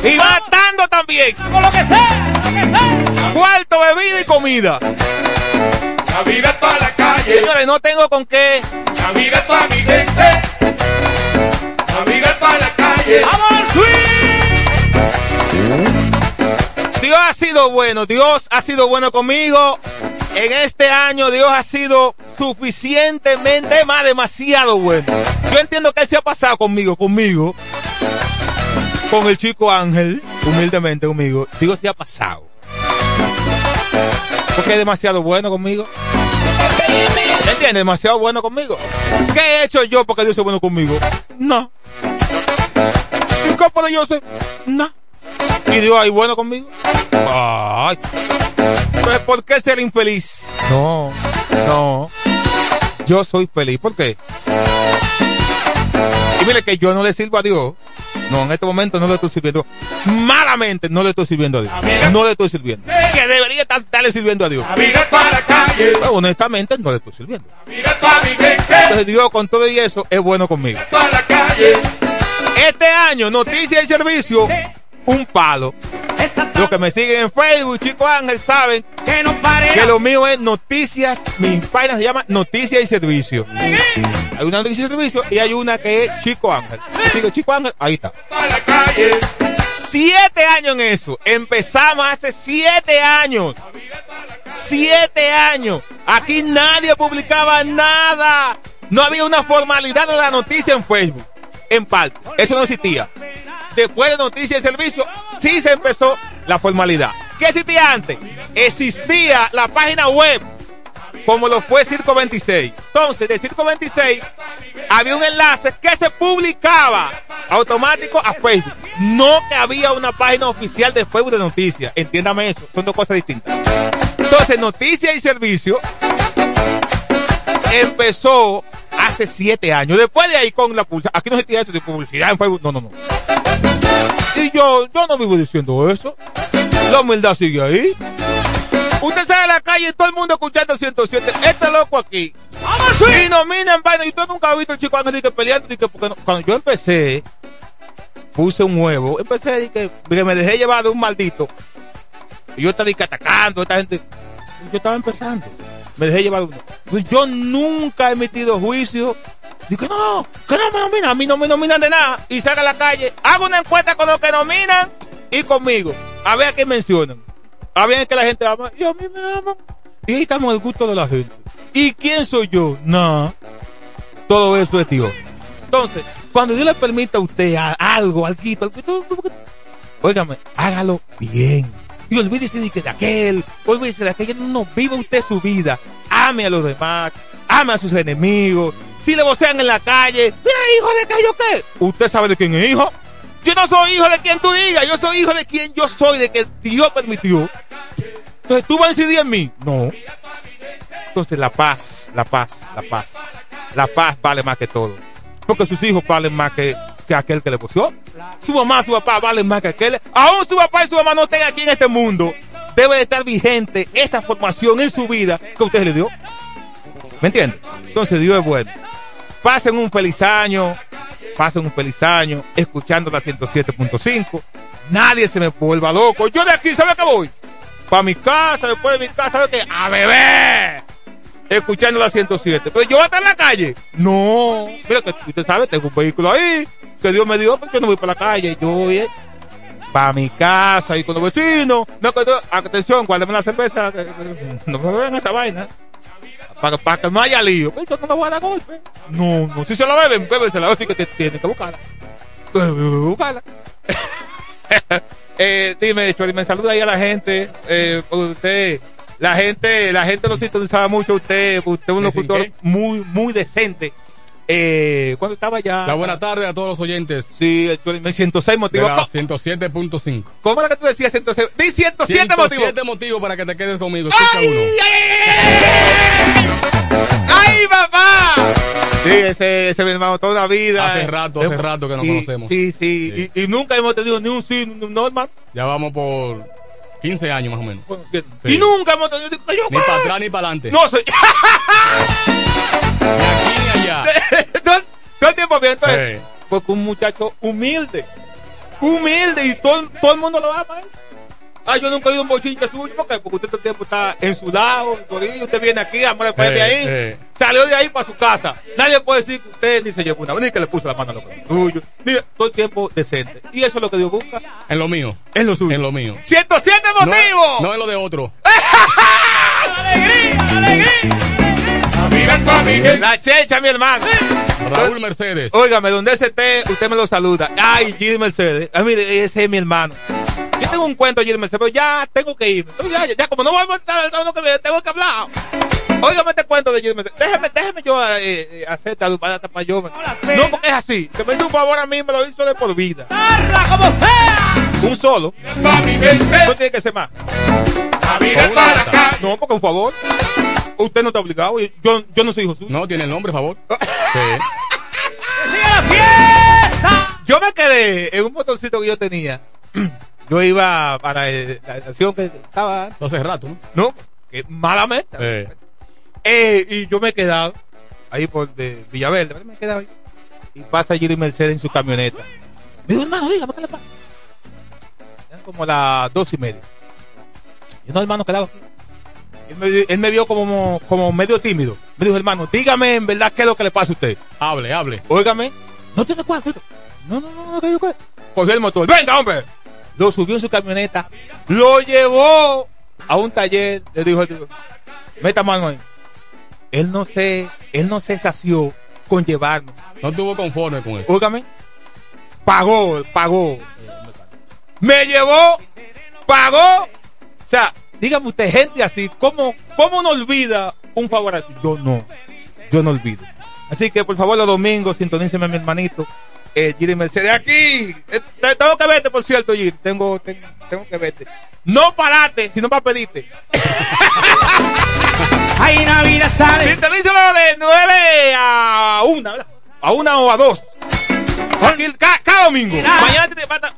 y matando también. Con lo que sea. Lo que sea. Cuarto, bebida y comida. Navidad para la calle. Señores, no tengo con qué. Navidad para mi gente. Navidad para la calle. ¡Vamos bueno, Dios ha sido bueno conmigo. En este año Dios ha sido suficientemente más, demasiado bueno. Yo entiendo que Él se ha pasado conmigo, conmigo, con el chico Ángel, humildemente conmigo. Dios se ha pasado. Porque es demasiado bueno conmigo. ¿Me entiendes? Demasiado bueno conmigo. ¿Qué he hecho yo porque Dios es bueno conmigo? No. ¿Y yo? No. ¿Y Dios es bueno conmigo? Ay. Pues, ¿por qué ser infeliz? No, no. Yo soy feliz. ¿Por qué? Y mire que yo no le sirvo a Dios. No, en este momento no le estoy sirviendo. Malamente no le estoy sirviendo a Dios. No le estoy sirviendo. Que debería estar- estarle sirviendo a Dios. Pero honestamente no le estoy sirviendo. Entonces Dios con todo y eso es bueno conmigo. Este año, noticias y servicio, un palo. Los que me siguen en Facebook, Chico Ángel, saben que lo mío es noticias. Mi página se llama Noticias y Servicio. Hay una noticia y servicio y hay una que es Chico Ángel. Digo, Chico Ángel, ahí está. Siete años en eso. Empezamos hace siete años. Siete años. Aquí nadie publicaba nada. No había una formalidad de la noticia en Facebook. En parte. Eso no existía. Después de noticias y servicio, sí se empezó la formalidad. ¿Qué existía antes? Existía la página web como lo fue Circo 26. Entonces, de Circo 26 había un enlace que se publicaba automático a Facebook. No que había una página oficial de Facebook de noticias. Entiéndame eso, son dos cosas distintas. Entonces, noticias y servicio empezó hace siete años. Después de ahí con la publicidad. Aquí no existía eso de publicidad en Facebook. No, no, no. Y yo, yo no vivo diciendo eso. La humildad sigue ahí. Usted sale a la calle y todo el mundo escuchando 107. Este loco aquí. Y nominan vaina. Y usted nunca ha visto el chico Ángel que peleando. que porque no- Cuando yo empecé, puse un huevo. Empecé y que, que me dejé llevar de un maldito. Y yo estaba que atacando a esta gente. Y yo estaba empezando. Me dejé llevar Yo nunca he emitido juicio. Digo, no, que no me nominan. A mí no me nominan de nada. Y salga a la calle. Hago una encuesta con los que nominan y conmigo. A ver a quién mencionan. A ver que la gente ama. Y a mí me aman. Y ahí estamos al gusto de la gente. ¿Y quién soy yo? Nada. Todo eso es Dios. Entonces, cuando Dios le permita a usted a- algo, algo, algo, óigame, hágalo bien. Y olvídese de, de aquel, olvídese de aquel, no, viva usted su vida. Ame a los demás, ame a sus enemigos. Si le vocean en la calle, mira, hijo de que. Usted sabe de quién es hijo. Yo no soy hijo de quien tú digas, yo soy hijo de quien yo soy, de que Dios permitió. Entonces, ¿tú vas a incidir en mí? No. Entonces, la paz, la paz, la paz. La paz vale más que todo. Porque sus hijos valen más que, que aquel que le puso. Su mamá, su papá valen más que aquel. Aún su papá y su mamá no estén aquí en este mundo. Debe de estar vigente esa formación en su vida que usted le dio. ¿Me entiende? Entonces, Dios es bueno. Pasen un feliz año. Pasen un feliz año escuchando la 107.5. Nadie se me vuelva loco. Yo de aquí, ¿sabe qué voy? Para mi casa, después de mi casa, ¿sabe qué? A beber. Escuchando la 107. Pero yo voy a estar en la calle. No. Mira que usted sabe, tengo un vehículo ahí. Que Dios me dio, porque yo no voy para la calle. Yo voy para mi casa y con los vecinos. No, que atención, guárdame la cerveza. que- que- No me beban esa vaina. Para, que no haya lío. Pero yo no me voy a dar golpe. No, no. Si se la beben, bébensela. Así que te- tienen que buscarla. Pues, buscarla. eh, dime, Chori, me saluda ahí a la gente. Eh, usted, la gente, la gente lo sintonizaba mucho. Usted, usted es un locutor muy, muy decente. Eh, cuando estaba ya. La buena tarde a todos los oyentes. Sí, el Chori, me 106 De motivos. la 107.5. ¿Cómo era que tú decías 106? Di 107 motivos. 107 motivos para que te quedes conmigo. Escucha uno. ¡Ay, papá! Sí, ese, ese mi hermano toda la vida. Hace rato, hace rato que nos Sí, conocemos. Sí, sí. Y, y nunca hemos tenido ni un sí, ni un no, hermano. Ya vamos por 15 años más o menos. Sí. Y nunca hemos tenido. Yo, Ni para atrás ni para adelante. No sé. Ni allá. todo, todo el tiempo bien, entonces, Sí. Porque un muchacho humilde. Humilde y todo, todo el mundo lo ama. ¿eh? Ah, yo nunca he ido a un bochinche suyo. ¿Por qué? Porque usted todo el tiempo está en su lado, ahí, usted viene aquí, amor, después de Eh, ahí. eh. Salió de ahí para su casa. Nadie puede decir que usted ni se llevó una ni que le puso la mano a lo que es suyo. Ni- todo el tiempo decente. Y eso es lo que Dios busca. En lo mío. En lo suyo. En lo mío. 107 No, motivos. no en lo de otro. La checha, mi hermano. Raúl Mercedes. Óigame, donde ese esté, usted me lo saluda. Ay, Gilles Mercedes. Ah, mire, ese es mi hermano. Yo tengo un cuento, Gilles Mercedes, pero ya tengo que irme. Entonces, Ya, ya, ya, como no voy a montar el sábado que viene, tengo que hablar. Óigame este cuento de Mercedes. Déjeme, déjeme yo eh, eh, hacer esta para para yo. No, porque es así. Que me hizo un favor a mí, me lo hizo de por vida. como sea! Un solo. No tiene que ser más. No, porque un favor. Usted no está obligado. y Yo, yo no soy hijo suyo. No, tiene el nombre, favor. Sí. ¡Sigue la fiesta! Yo me quedé en un motorcito que yo tenía. Yo iba para la estación que estaba. Hace rato, ¿no? No, que malamente. Eh. Eh, y yo me he quedado ahí por de Villaverde. Me he quedado ahí. Y pasa Giri Mercedes en su camioneta. Digo, hermano, dígame, ¿qué le pasa? Eran como las dos y media. Y no, hermano, quedaba aquí. Él me, él me vio como, como medio tímido. Me dijo, hermano, dígame en verdad qué es lo que le pasa a usted. Hable, hable. Óigame, no tiene cuarto. No, no, no, no, que yo qué. Cogió el motor. Venga, hombre. Lo subió en su camioneta. Lo llevó a un taller. Le dijo, meta mano ahí. Él no se, él no se sació con llevarme. No estuvo conforme con eso. Óigame. Pagó, pagó. Me llevó, pagó. O sea, dígame usted, gente así, ¿cómo, cómo no olvida un favor así? Yo no, yo no olvido. Así que por favor los domingos sintoníceme a mi hermanito. Eh, Giri Mercedes, aquí. Eh, te- tengo que verte, por cierto, Giri. Tengo, tengo, tengo que verte. No parate, sino para pedirte. Ay, Navidad sale. Sintonízalo de 9 a 1, ¿verdad? A 1 o a 2. Aquí, ca- cada domingo. Mañana te falta.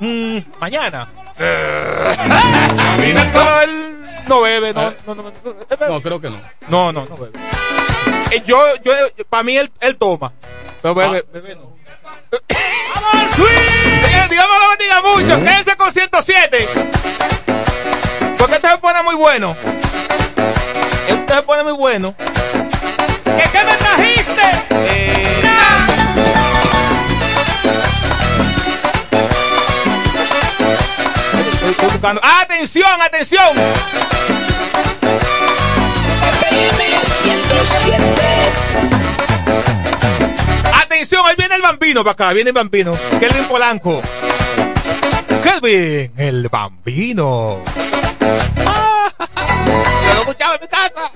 Mm, mañana. No bebe, no, no, no, no, no, No, creo que no. no, no, no bebe. Eh, yo, yo, para mí él, él toma. Pero bebe, bebe no. Eh, Dios me lo bendiga mucho. Quédense con 107. Porque este se pone muy bueno. Este se pone muy bueno. ¿Qué, qué me trajiste? Estoy, estoy buscando. ¡Atención, atención! Atención, ahí viene el bambino para acá, viene el bambino. Kelvin Polanco. Kelvin, el bambino. Ah, Yo lo escuchaba en mi casa.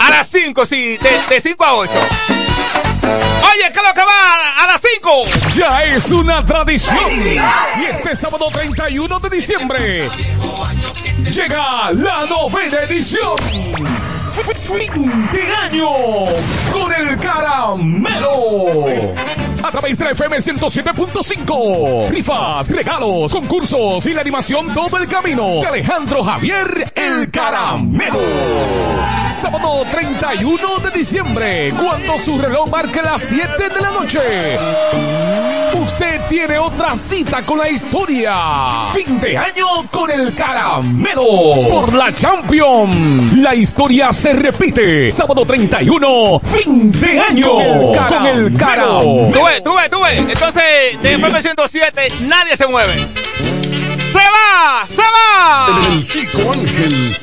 A las 5, sí, de 5 a 8. Oye, ¿qué lo que va a las 5? Ya es una tradición. Y este sábado 31 de diciembre llega la novena edición. Fin de año con el caramelo. A través de FM 107.5. Rifas, regalos, concursos y la animación Todo el Camino de Alejandro Javier El Caramelo. Sábado 31 de diciembre, cuando su reloj marque las 7 de la noche. Usted tiene otra cita con la historia. Fin de año con el caramelo. Por la Champions. La historia se repite. Sábado 31. Fin de año. Con el caramelo. Tú ves, tú. Entonces, de FM 107, nadie se mueve. ¡Se va! ¡Se va! El chico Ángel.